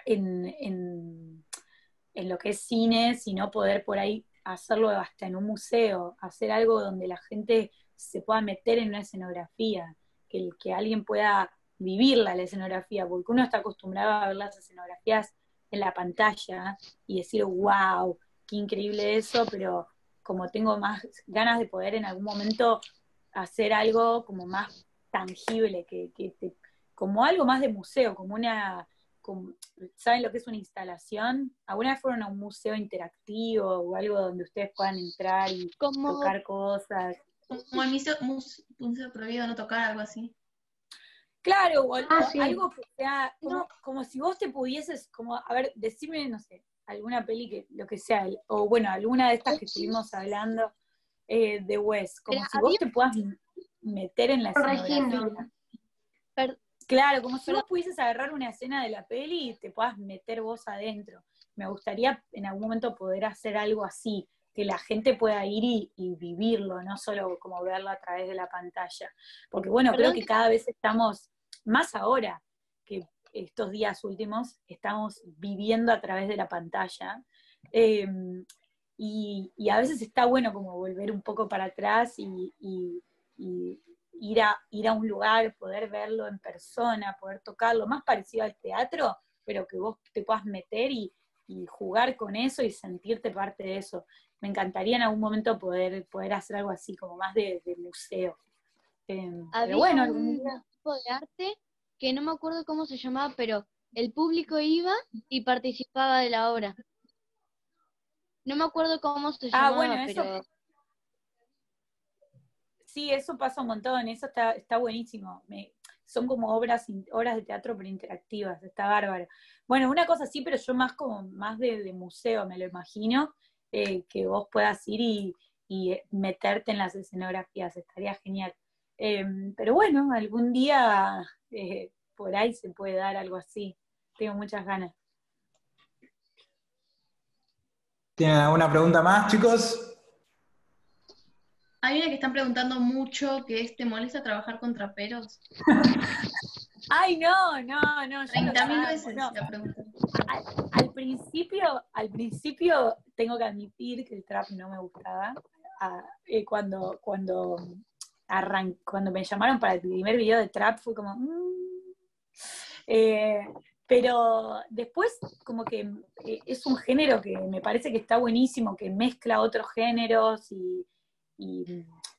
D: en, en, lo que es cine, sino poder por ahí hacerlo hasta en un museo, hacer algo donde la gente se pueda meter en una escenografía, que, que alguien pueda vivirla la escenografía, porque uno está acostumbrado a ver las escenografías en la pantalla y decir, wow, qué increíble eso, pero como tengo más ganas de poder en algún momento hacer algo como más tangible, que, como algo más de museo, como una, ¿saben lo que es una instalación? ¿Alguna vez fueron a un museo interactivo o algo donde ustedes puedan entrar y tocar cosas?
C: Como el museo prohibido no tocar, algo así.
D: Claro, o, ah, algo que sea, como, si vos te pudieses, como, a ver, decime, no sé, alguna peli que, lo que sea, o bueno, alguna de estas que estuvimos hablando eh, de Wes, como si vos te puedas meter en la escena. Claro, como si vos pudieses agarrar una escena de la peli y te puedas meter vos adentro. Me gustaría en algún momento poder hacer algo así, que la gente pueda ir y, y vivirlo, no solo como verlo a través de la pantalla. Porque bueno, creo que cada vez estamos más ahora que estos días últimos estamos viviendo a través de la pantalla. Em, y, a veces está bueno como volver un poco para atrás y, ir, a, ir a un lugar, poder verlo en persona, poder tocarlo, más parecido al teatro, pero que vos te puedas meter y, jugar con eso y sentirte parte de eso. Me encantaría en algún momento poder, poder hacer algo así, como más de, museo.
E: Em, pero bueno, algún de arte que no me acuerdo cómo se llamaba, pero el público iba y participaba de la obra. No me acuerdo cómo se ah, llamaba, bueno, eso...
D: Sí, eso pasa un montón, eso está, está buenísimo. son como obras, obras de teatro pero interactivas, está bárbaro. Bueno, una cosa sí, pero yo más como más de, museo, me lo imagino, eh, que vos puedas ir y, y, meterte en las escenografías, estaría genial. Em, pero bueno, algún día eh, por ahí se puede dar algo así. Tengo muchas ganas.
A: ¿Tienen alguna pregunta más, chicos?
C: Hay una que están preguntando mucho que es, ¿te molesta trabajar con traperos?
D: Ay, no, no, no.
C: 30.000 veces
D: no. Al, principio, al principio tengo que admitir que el trap no me gustaba. Ah, eh, cuando, cuando cuando me llamaron para el primer video de trap fue como... Mm". Eh, pero después como que eh, es un género que me parece que está buenísimo, que mezcla otros géneros y,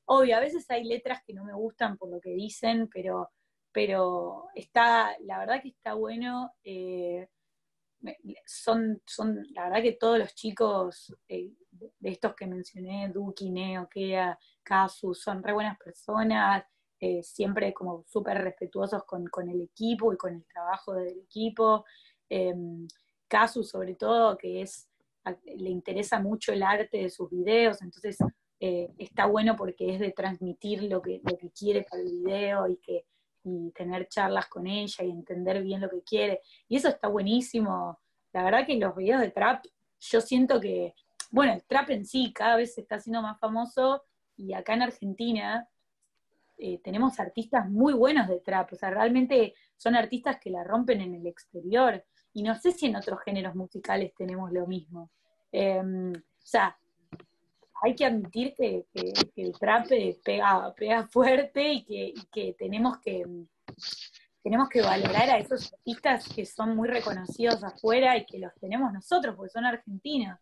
D: obvio, a veces hay letras que no me gustan por lo que dicen, pero, pero está, la verdad que está bueno. Eh, son, son, la verdad que todos los chicos de estos que mencioné, Duki, Neo, Kea, Casus, son re buenas personas, eh, siempre como súper respetuosos con, el equipo y con el trabajo del equipo. Eh, Casus sobre todo, que es, le interesa mucho el arte de sus videos, entonces eh, está bueno porque es de transmitir lo que, lo que quiere para el video y que y tener charlas con ella y entender bien lo que quiere. Y eso está buenísimo. La verdad que los videos de trap, yo siento que, bueno, el trap en sí cada vez se está haciendo más famoso y acá en Argentina eh, tenemos artistas muy buenos de trap, o sea, realmente son artistas que la rompen en el exterior. Y no sé si en otros géneros musicales tenemos lo mismo. Em, o sea, hay que admitir que, el trap pega, pega fuerte y que, tenemos que tenemos que valorar a esos artistas que son muy reconocidos afuera y que los tenemos nosotros, porque son argentinos.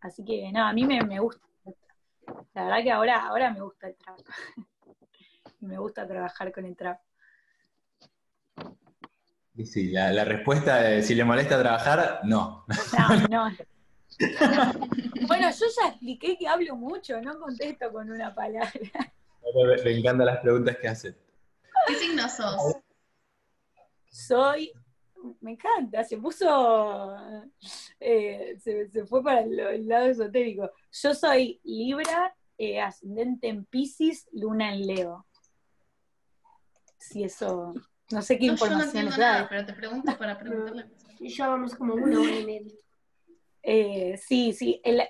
D: Así que nada, a mí me, gusta. La verdad que ahora, ahora me gusta el trap. me gusta trabajar con el trap.
A: Sí, la, la respuesta de si le molesta trabajar, no.
D: No, no. bueno, yo ya expliqué que hablo mucho, no contesto con una palabra.
A: Me, encantan las preguntas que hacen.
C: ¿Qué signo sos?
D: Soy, me encanta, se puso, eh, se, fue para el, lado esotérico. Yo soy Libra, eh, ascendente en Pisces, Luna en Leo. Si eso, no sé qué información
C: yo no nada, pero te pregunto para preguntarle.
B: Y ya vamos como una hora y media.
D: Eh, sí, sí. El,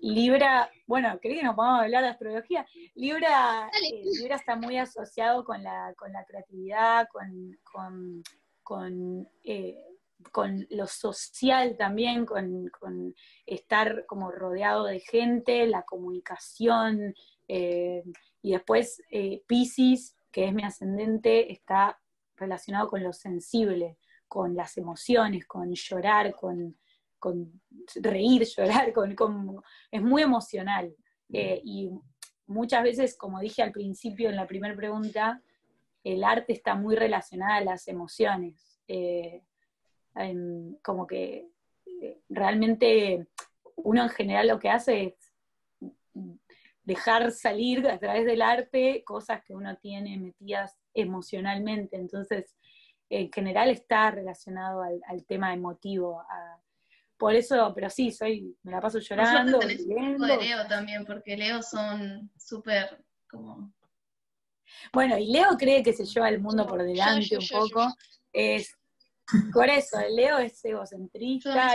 D: Libra, bueno, quería que nos podamos hablar de astrología. Libra, eh, Libra está muy asociado con la, con la creatividad, con, con, con, eh, lo social también, con, estar como rodeado de gente, la comunicación. y después Pisces, que es mi ascendente, está relacionado con lo sensible, con las emociones, con llorar, con con reír, llorar, con, es muy emocional. Eh, y muchas veces, como dije al principio en la primera pregunta, el arte está muy relacionado a las emociones. Eh, como que eh, realmente uno en general lo que hace es dejar salir a través del arte cosas que uno tiene metidas emocionalmente. Entonces, en general está relacionado al, al tema emotivo, a, por eso, pero sí, soy, me la paso llorando.
C: Tenés un de Leo también, porque Leo son súper como.
D: Bueno, y Leo cree que se lleva el mundo por delante un poco. es por eso, Leo es egocentrista.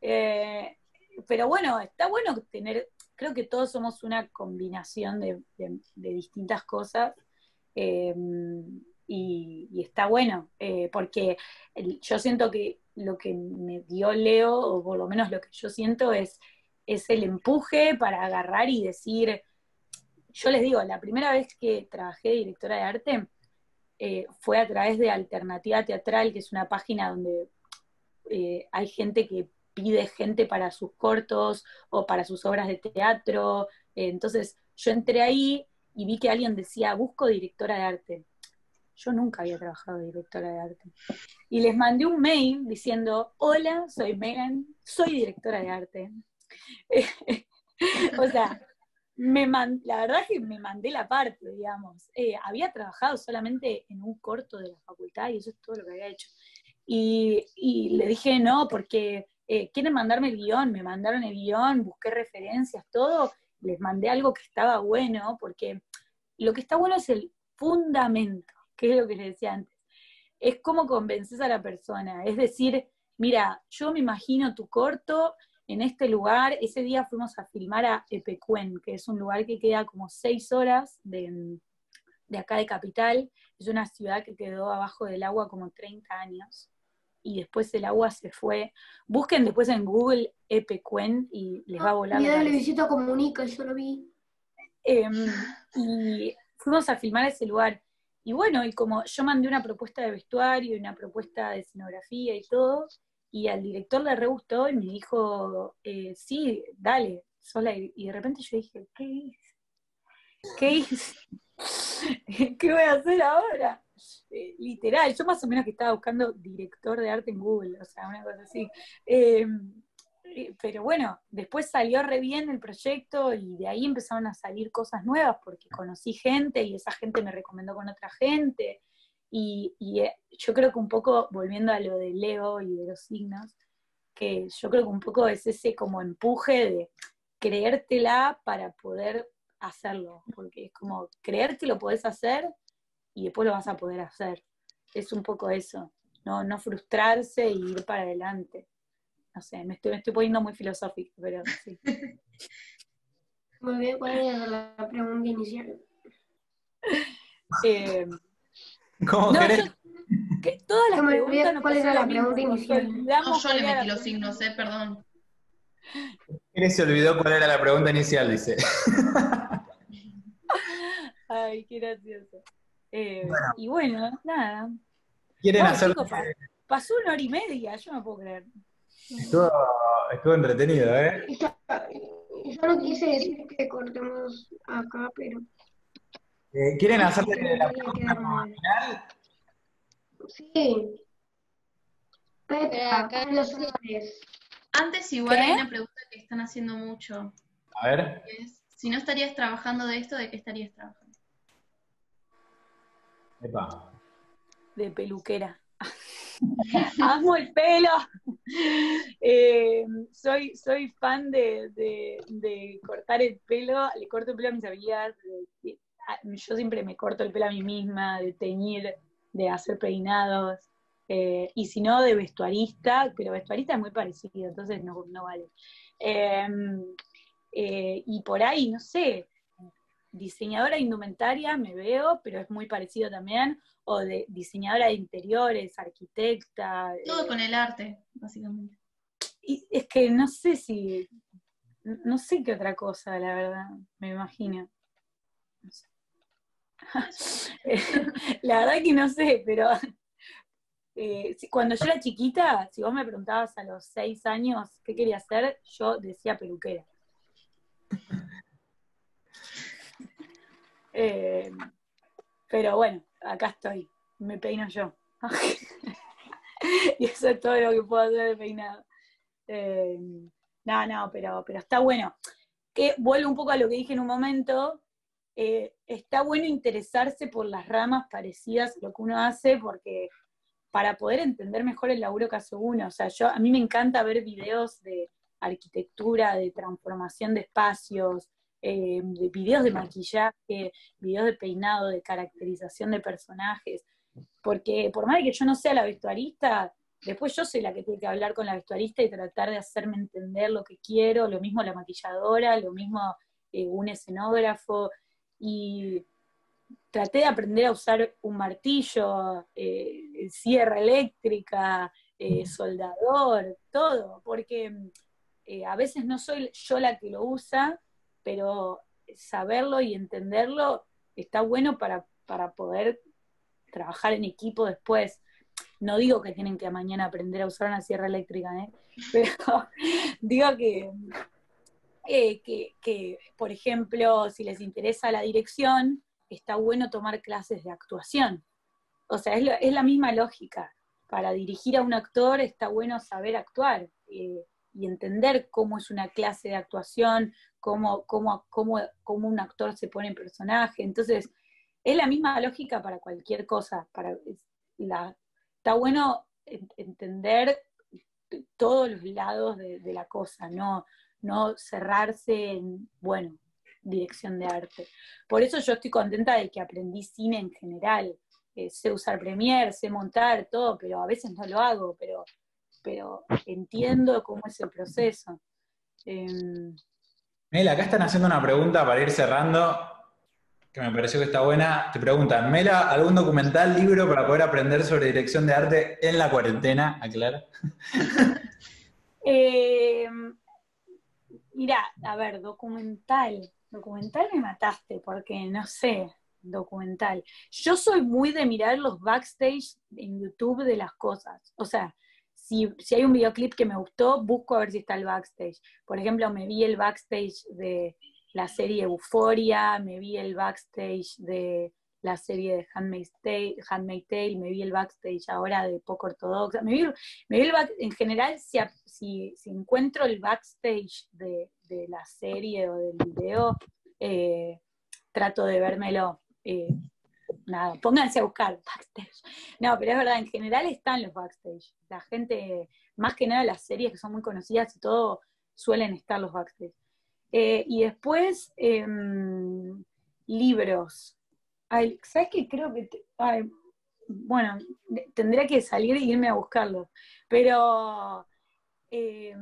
D: Eh, pero bueno, está bueno tener, creo que todos somos una combinación de, distintas cosas. Eh, y, está bueno, eh, porque yo siento que lo que me dio Leo, o por lo menos lo que yo siento, es, es el empuje para agarrar y decir, yo les digo, la primera vez que trabajé directora de arte eh, fue a través de Alternativa Teatral, que es una página donde eh, hay gente que pide gente para sus cortos o para sus obras de teatro. entonces yo entré ahí y vi que alguien decía, busco directora de arte. Yo nunca había trabajado de directora de arte. Y les mandé un mail diciendo, hola, soy Megan, soy directora de arte. o sea, me la verdad es que me mandé la parte, digamos. Eh, había trabajado solamente en un corto de la facultad y eso es todo lo que había hecho. Y, le dije, no, porque eh, quieren mandarme el guion, me mandaron el guion, busqué referencias, todo, les mandé algo que estaba bueno, porque lo que está bueno es el fundamento que es lo que les decía antes, es cómo convences a la persona, es decir, mira, yo me imagino tu corto en este lugar, ese día fuimos a filmar a Epecuén, que es un lugar que queda como seis horas de, acá de Capital, es una ciudad que quedó abajo del agua como 30 años, y después el agua se fue. Busquen después en Google Epecuén y les va a volar.
B: Mira, le visito comunica, yo lo vi.
D: Em, y fuimos a filmar ese lugar. Y bueno, y como yo mandé una propuesta de vestuario y una propuesta de escenografía y todo, y al director le re gustó y me dijo, eh, sí, dale, sola. Y de repente yo dije, ¿qué hice? ¿Qué hice? ¿Qué voy a hacer ahora? Eh, literal, yo más o menos que estaba buscando director de arte en Google, o sea, una cosa así. Eh, pero bueno, después salió re bien el proyecto y de ahí empezaron a salir cosas nuevas porque conocí gente y esa gente me recomendó con otra gente. Y, eh, yo creo que un poco, volviendo a lo de Leo y de los signos, que yo creo que un poco es ese como empuje de creértela para poder hacerlo, porque es como creer que lo podés hacer y después lo vas a poder hacer. Es un poco eso, no, no frustrarse y ir para adelante. No sé, me estoy, me estoy poniendo muy filosófico, pero sí.
B: Muy bien, ¿cuál era la pregunta inicial?
D: Eh,
A: ¿Cómo
D: no,
A: querés?
D: yo- que todas las
B: No
D: preguntas nos
B: cuál era la pregunta inicial.
D: olvidamos
C: No, yo le metí los signos, eh, perdón.
A: ¿Quién se olvidó cuál era la pregunta inicial? Dice.
D: Ay, qué gracioso. Eh, Y bueno, nada.
A: ¿Quieren
D: Bueno,
A: hacer?
D: chicos, pasó una hora y media, yo no puedo creer.
A: Estuvo, estuvo entretenido, ¿eh?
B: Yo, yo no quise decir que cortemos acá, pero
A: Eh, ¿Quieren hacerle la pregunta final?
B: Sí.
E: Acá
B: con los honores.
C: Antes igual
D: ¿Qué?
C: hay una pregunta que están haciendo mucho,
A: A ver.
C: es, si no estarías trabajando de esto, ¿de qué estarías trabajando?
A: Epa.
D: De peluquera. Amo el pelo. Eh, soy, soy fan de, de- cortar el pelo. Le corto el pelo a mis amigas. yo siempre me corto el pelo a mí misma, de teñir, de hacer peinados. eh, y si no, de vestuarista, pero vestuarista es muy parecido, entonces no, no vale. Eh, y por ahí, no sé, diseñadora de indumentaria me veo, pero es muy parecido también, o de diseñadora de interiores, arquitecta.
C: Todo
D: eh,
C: con el arte, básicamente.
D: y es que no sé si, no sé qué otra cosa, la verdad, me imagino. No sé. la verdad que no sé, pero eh, cuando yo era chiquita, si vos me preguntabas a los seis años qué quería hacer, yo decía peluquera. Eh, pero bueno, acá estoy, me peino yo. y eso es todo lo que puedo hacer de peinado. Eh, no, no, pero, pero está bueno. Que vuelvo un poco a lo que dije en un momento. eh, está bueno interesarse por las ramas parecidas lo que uno hace, porque para poder entender mejor el laburo que hace uno. O sea, yo, a mí me encanta ver videos de arquitectura, de transformación de espacios, eh, de videos de maquillaje, videos de peinado, de caracterización de personajes. Porque por más de que yo no sea la vestuarista, después yo soy la que tiene que hablar con la vestuarista y tratar de hacerme entender lo que quiero, lo mismo la maquilladora, lo mismo eh, un escenógrafo, y traté de aprender a usar un martillo, eh, sierra eléctrica, eh, soldador, todo, porque eh, a veces no soy yo la que lo usa, pero saberlo y entenderlo está bueno para, para poder trabajar en equipo después. No digo que tienen que mañana aprender a usar una sierra eléctrica, ¿eh? pero digo que, eh, que, que, por ejemplo, si les interesa la dirección, está bueno tomar clases de actuación. O sea, es, lo- es la misma lógica. Para dirigir a un actor está bueno saber actuar eh, y entender cómo es una clase de actuación, cómo, cómo, cómo, cómo un actor se pone en personaje. Entonces, es la misma lógica para cualquier cosa. Para, está bueno en- entender todos los lados de, de la cosa, no, no cerrarse en, bueno, dirección de arte. Por eso yo estoy contenta de que aprendí cine en general. Eh, sé usar Premiere, sé montar todo, pero a veces no lo hago, pero, pero entiendo cómo es el proceso. Em,
A: Mela, acá están haciendo una pregunta para ir cerrando, que me pareció que está buena. Te preguntan, Mela, ¿algún documental, libro para poder aprender sobre dirección de arte en la cuarentena? Aclara.
D: Eh, mira, a ver, documental. Documental me mataste, porque no sé, documental. Yo soy muy de mirar los backstage en YouTube de las cosas. O sea, si, hay un videoclip que me gustó, busco a ver si está el backstage. Por ejemplo, me vi el backstage de la serie Euphoria, me vi el backstage de la serie de Handmaid's Tale, Handmaid's Tale, me vi el backstage ahora de Poco Ortodoxa, me vi, me vi el back- en general, si, si encuentro el backstage de, de la serie o del video, eh, trato de vérmelo. eh, nada, pónganse a buscar backstage. No, pero es verdad, en general están los backstage. La gente, más que nada las series que son muy conocidas y todo, suelen estar los backstage. Eh, y después, em, libros. ¿Sabes qué? Creo que... bueno, tendría que salir e irme a buscarlo. Pero eh,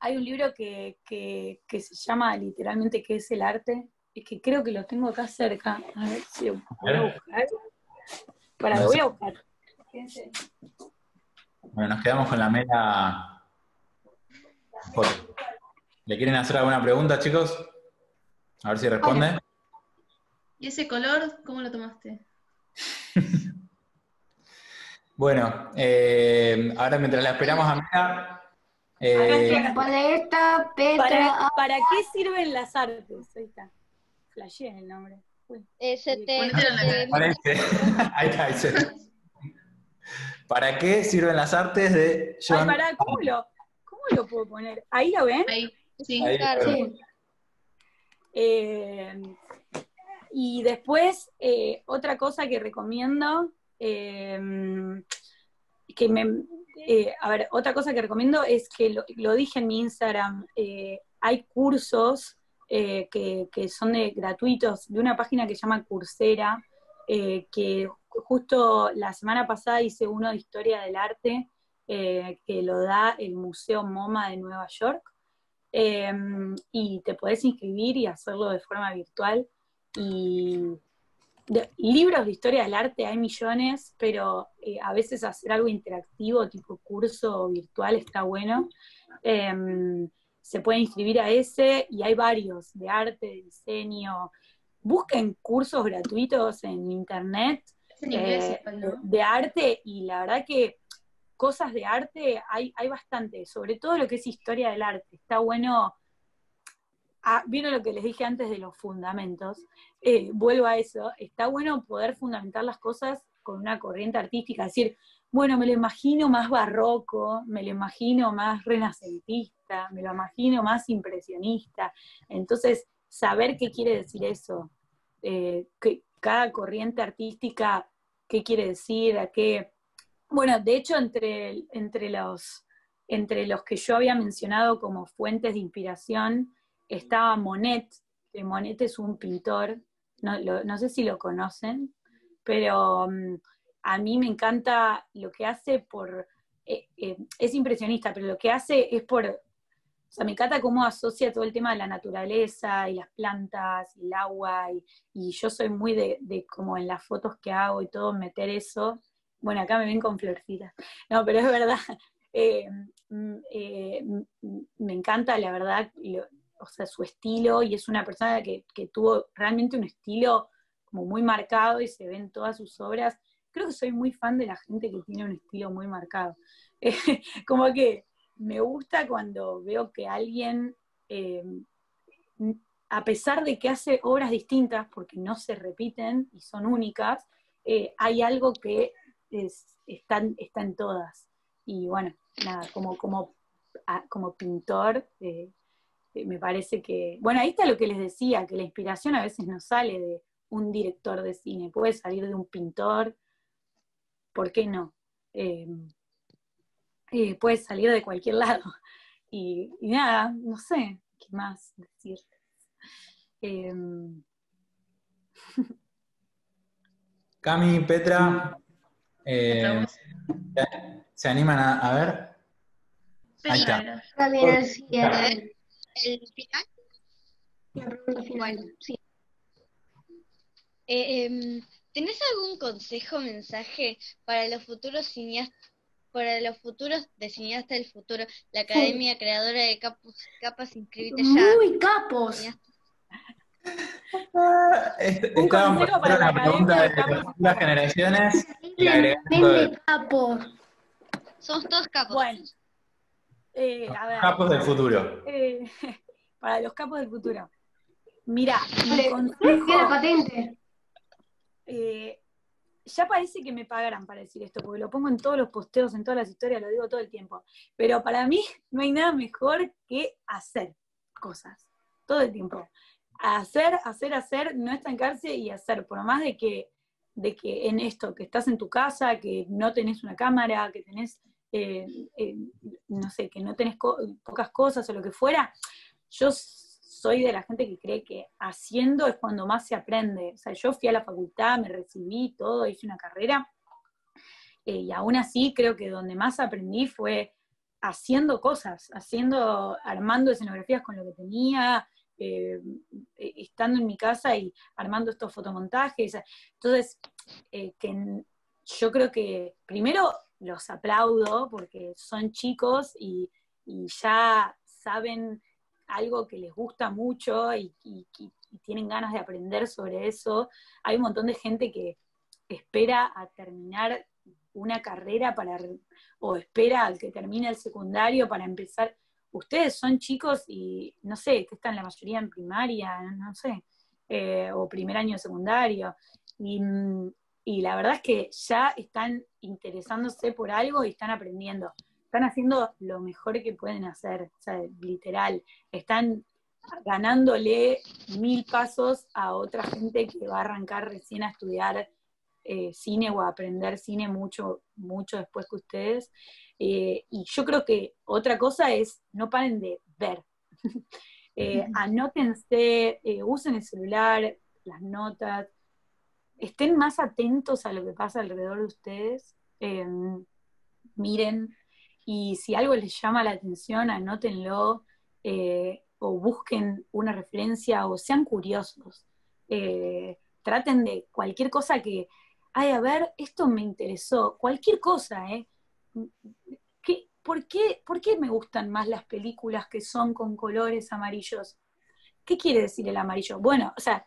D: hay un libro que, que, se llama literalmente ¿Qué es el arte? Es que creo que lo tengo acá cerca. A ver si lo voy a buscar. Para, lo voy a buscar.
A: Bueno, nos quedamos con la mela. ¿Le quieren hacer alguna pregunta, chicos? A ver si responde.
C: ¿Y ese color, cómo lo tomaste?
A: bueno, eh, ahora mientras la esperamos a Mela. Eh,
B: paleta, Petra.
D: ¿Para, qué sirven las artes? Ahí está. Flashé el nombre.
A: Ahí está, ese. ¿Para qué sirven las artes de
D: John? Ay, ¿cómo lo, ¿cómo lo puedo poner? ¿Ahí lo ven?
C: Ahí, sí.
B: claro. sí.
D: Eh, y después, eh, otra cosa que recomiendo, eh, que me, a ver, otra cosa que recomiendo es que lo, dije en mi Instagram, hay cursos que, que, son de, gratuitos de una página que se llama Coursera, que justo la semana pasada hice uno de historia del arte que lo da el Museo MoMA de Nueva York. y te podés inscribir y hacerlo de forma virtual. Y libros de historia del arte hay millones, pero eh, a veces hacer algo interactivo, tipo curso virtual, está bueno. Se puede inscribir a ese y hay varios de arte, de diseño. Busquen cursos gratuitos en internet
C: eh,
D: de arte y la verdad que cosas de arte hay, hay bastante, sobre todo lo que es historia del arte. Está bueno ah, vieron lo que les dije antes de los fundamentos, eh, vuelvo a eso, está bueno poder fundamentar las cosas con una corriente artística, decir, bueno, me lo imagino más barroco, me lo imagino más renacentista, me lo imagino más impresionista. Entonces, saber qué quiere decir eso, eh, que cada corriente artística, qué quiere decir, a qué... Bueno, de hecho, entre, entre, los, entre los que yo había mencionado como fuentes de inspiración, estaba Monet, Monet es un pintor, no, sé si lo conocen, pero mm, a mí me encanta lo que hace por, eh, eh, es impresionista, pero lo que hace es por, o sea, me encanta cómo asocia todo el tema de la naturaleza y las plantas y el agua, y, yo soy muy de, de, como en las fotos que hago y todo, meter eso. Bueno, acá me ven con florcitas. No, pero es verdad. Eh, mm, mm, me encanta, la verdad, o sea, su estilo y es una persona que, tuvo realmente un estilo como muy marcado y se ve en todas sus obras. Creo que soy muy fan de la gente que tiene un estilo muy marcado. como que me gusta cuando veo que alguien, eh, a pesar de que hace obras distintas, porque no se repiten y son únicas, eh, hay algo que está, en todas. Y bueno, nada, como, como, como pintor, eh, me parece que, bueno, ahí está lo que les decía, que la inspiración a veces no sale de un director de cine, puede salir de un pintor, ¿por qué no? Eh, puede salir de cualquier lado. Y, nada, no sé qué más decir. Em,
A: Cami, Petra, eh, ¿se animan a, ver?
B: Ahí está el final. final, sí.
E: Eh, em, ¿Tenés algún consejo, mensaje para los futuros cineastas, para los futuros de cineasta del futuro, la academia creadora de capos, capas, inscribite
B: ya? Muy capos.
A: Un consejo para la pregunta de las generaciones.
B: capos.
E: Somos todos capos.
D: Bueno.
A: Eh, capos del futuro.
D: Eh, para los capos del futuro. Mira,
B: la patente.
D: Eh, ya parece que me pagarán para decir esto, porque lo pongo en todos los posteos, en todas las historias, lo digo todo el tiempo. Pero para mí no hay nada mejor que hacer cosas, todo el tiempo. Hacer, hacer, hacer, no estancarse y hacer, por más de que, de que en esto, que estás en tu casa, que no tenés una cámara, que tenés no sé, que no tenés pocas cosas o lo que fuera, yo soy de la gente que cree que haciendo es cuando más se aprende. O sea, yo fui a la facultad, me recibí, todo, hice una carrera, eh, y aún así creo que donde más aprendí fue haciendo cosas, haciendo, armando escenografías con lo que tenía, eh, estando en mi casa y armando estos fotomontajes. Entonces, que yo creo que primero los aplaudo porque son chicos y, ya saben algo que les gusta mucho y, tienen ganas de aprender sobre eso. Hay un montón de gente que espera a terminar una carrera para, o espera al que termine el secundario para empezar. Ustedes son chicos y no sé, que están la mayoría en primaria, no sé, eh, o primer año de secundario. Y, y la verdad es que ya están interesándose por algo y están aprendiendo. Están haciendo lo mejor que pueden hacer, o sea, literal. Están ganándole mil pasos a otra gente que va a arrancar recién a estudiar eh, cine o a aprender cine mucho, mucho después que ustedes. Eh, y yo creo que otra cosa es, no paren de ver. eh, anótense, eh, usen el celular, las notas, estén más atentos a lo que pasa alrededor de ustedes, em, miren, y si algo les llama la atención, anótenlo, eh, o busquen una referencia, o sean curiosos. Eh, traten de cualquier cosa que, ay, a ver, esto me interesó, cualquier cosa, ¿eh? por, qué, ¿Por qué me gustan más las películas que son con colores amarillos? ¿Qué quiere decir el amarillo? Bueno, o sea,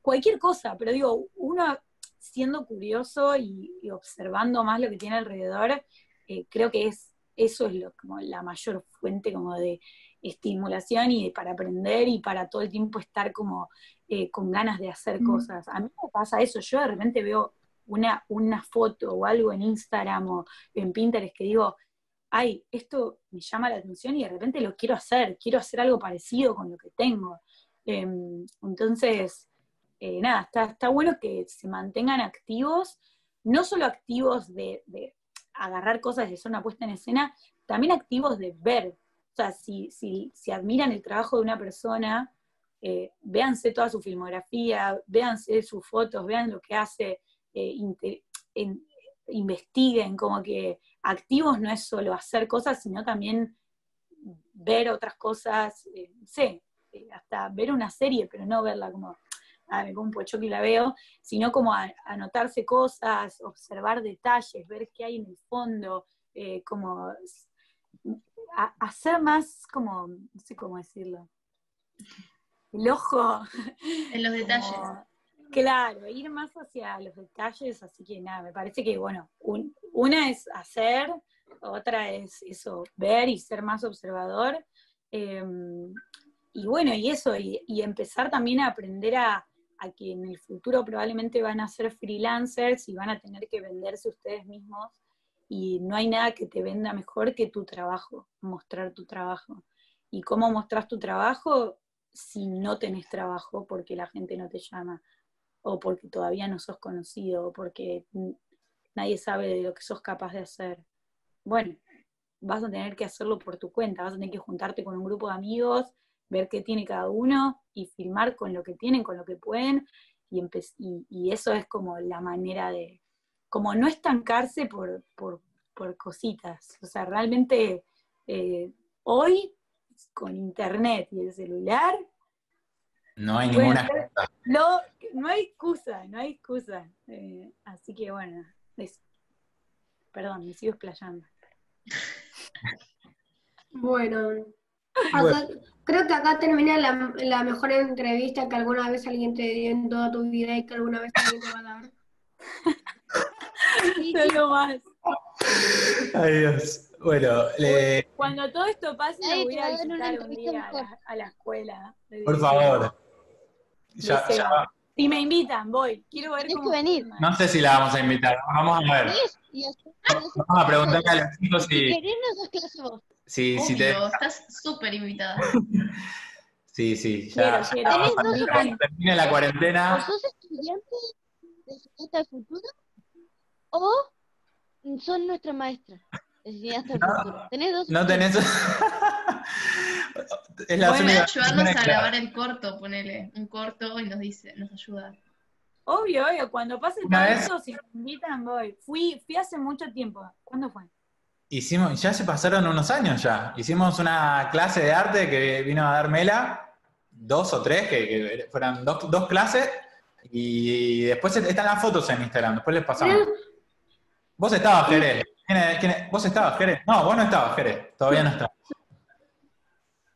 D: cualquier cosa, pero digo, uno siendo curioso y, observando más lo que tiene alrededor, eh, creo que es eso es lo, como la mayor fuente como de estimulación y para aprender y para todo el tiempo estar como eh, con ganas de hacer cosas. A mí me pasa eso, yo de repente veo una, una foto o algo en Instagram o en Pinterest que digo, ay, esto me llama la atención y de repente lo quiero hacer, quiero hacer algo parecido con lo que tengo. Em, entonces, eh, nada, está, está, bueno que se mantengan activos, no solo activos de, agarrar cosas de una puesta en escena, también activos de ver. O sea, si, si, si admiran el trabajo de una persona, eh, véanse toda su filmografía, véanse sus fotos, vean lo que hace, eh, investiguen, como que activos no es solo hacer cosas, sino también ver otras cosas, no sé, hasta ver una serie, pero no verla como la veo, sino como anotarse cosas, observar detalles, ver qué hay en el fondo, eh, como hacer más como, no sé cómo decirlo, el ojo.
C: En los detalles.
D: claro, ir más hacia los detalles, así que nada, me parece que, bueno, una es hacer, otra es eso, ver y ser más observador. Em, y bueno, y eso, y, empezar también a aprender a, a que en el futuro probablemente van a ser freelancers y van a tener que venderse ustedes mismos y no hay nada que te venda mejor que tu trabajo, mostrar tu trabajo. ¿Y cómo mostras tu trabajo si no tenés trabajo porque la gente no te llama o porque todavía no sos conocido o porque nadie sabe de lo que sos capaz de hacer? Bueno, vas a tener que hacerlo por tu cuenta, vas a tener que juntarte con un grupo de amigos ver qué tiene cada uno y filmar con lo que tienen, con lo que pueden, y, y, eso es como la manera de, como no estancarse por, por, cositas, o sea, realmente eh, hoy con internet y el celular...
A: No hay ninguna excusa.
D: No, no hay excusa, no hay excusa. Eh, así que bueno, perdón, me sigo explayando.
B: Bueno, creo que acá termina la, mejor entrevista que alguna vez alguien te dio en toda tu vida y que alguna vez alguien te va a dar.
D: No más.
A: Adiós. Bueno,
D: cuando todo esto pase, me voy a visitar un día a la, escuela.
A: Por favor. Ya,
D: Si me invitan, voy. Quiero ver
E: cómo. Que venir.
A: No sé si la vamos a invitar. Vamos a ver. Vamos a preguntarle a los chicos si.
C: Si, si te... estás súper invitada.
A: sí, sí, ya. Cuando termine la cuarentena.
E: ¿O sos estudiante de cineasta del futuro? ¿O son nuestra maestra? Futuro. ¿Tenés dos?
A: No tenés. es la
C: ayudarnos a grabar el corto, ponele un corto y nos dice, nos ayuda.
D: Obvio, obvio, cuando pase todo
A: vez-
D: eso, si me invitan, voy. Fui, fui hace mucho tiempo. ¿Cuándo fue?
A: Hicimos, ya se pasaron unos años ya. Hicimos una clase de arte que vino a dar Mela, dos o tres, que, que fueran dos, dos clases, y después están las fotos en Instagram, después les pasamos. Vos estabas, Jerez. ¿Quién es- quién es? ¿Vos estabas, Jerez? No, vos no estabas, Jerez. Todavía no estabas.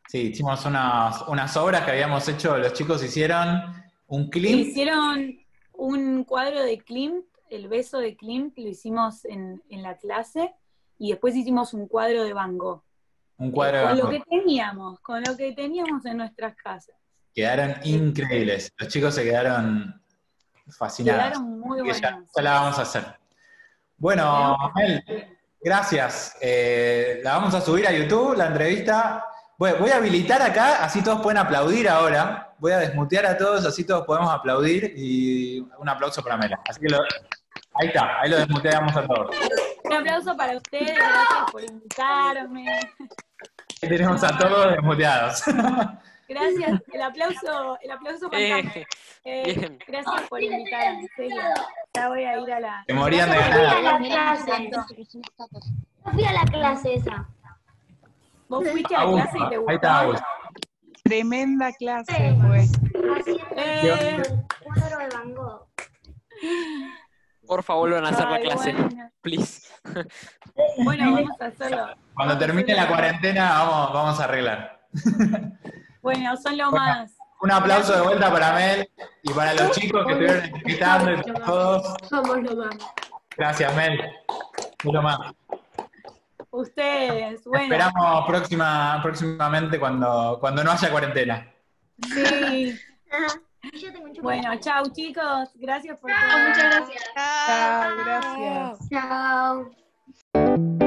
A: Sí, hicimos unas, unas obras que habíamos hecho, los chicos hicieron un clip.
D: Hicieron un cuadro de Klimt, el beso de Klimt, lo hicimos en, en la clase, y después hicimos un cuadro de Van Gogh.
A: Un cuadro de
D: con
A: Van
D: lo
A: Gogh.
D: que teníamos, con lo que teníamos en nuestras casas.
A: Quedaron increíbles. Los chicos se quedaron fascinados.
D: Quedaron muy
A: que ya, ya la vamos a hacer. Bueno, Mel, gracias. Eh, la vamos a subir a YouTube, la entrevista. Voy, voy a habilitar acá, así todos pueden aplaudir ahora. Voy a desmutear a todos, así todos podemos aplaudir. Y un aplauso para Mela. Así que lo- ahí está, ahí lo desmuteamos a todos.
D: Un aplauso para ustedes, gracias por invitarme.
A: Ahí tenemos a todos desmuteados.
D: Gracias, el aplauso, el aplauso fantasma.
G: Eh,
D: Eh, gracias por invitarme. Ya voy a ir a la.
A: Se morían de
B: Yo fui a
A: ganas.
B: la clase. Yo fui a la clase esa.
D: Vos fuiste a la clase y te
A: ahí está
D: gustó.
H: Tremenda clase.
B: Haciendo
D: Eh,
B: cuadro de Van Gogh.
G: Porfa, vuelvan a hacer la clase.
D: bueno.
G: Please.
D: Bueno, vamos a hacerlo.
A: Cuando termine la cuarentena, vamos, vamos a arreglar.
D: Bueno, son lo
A: Bueno.
D: más.
A: Un aplauso de vuelta para Mel y para los chicos que estuvieron invitando y para todos.
B: Somos lo más.
A: Gracias, Mel. Es lo más.
D: Ustedes, bueno.
A: Esperamos próxima, próximamente cuando, cuando no haya cuarentena.
D: Sí. Bueno, chau chicos. Gracias por
C: Ah, muchas gracias.
H: Chao, gracias.
B: Chao.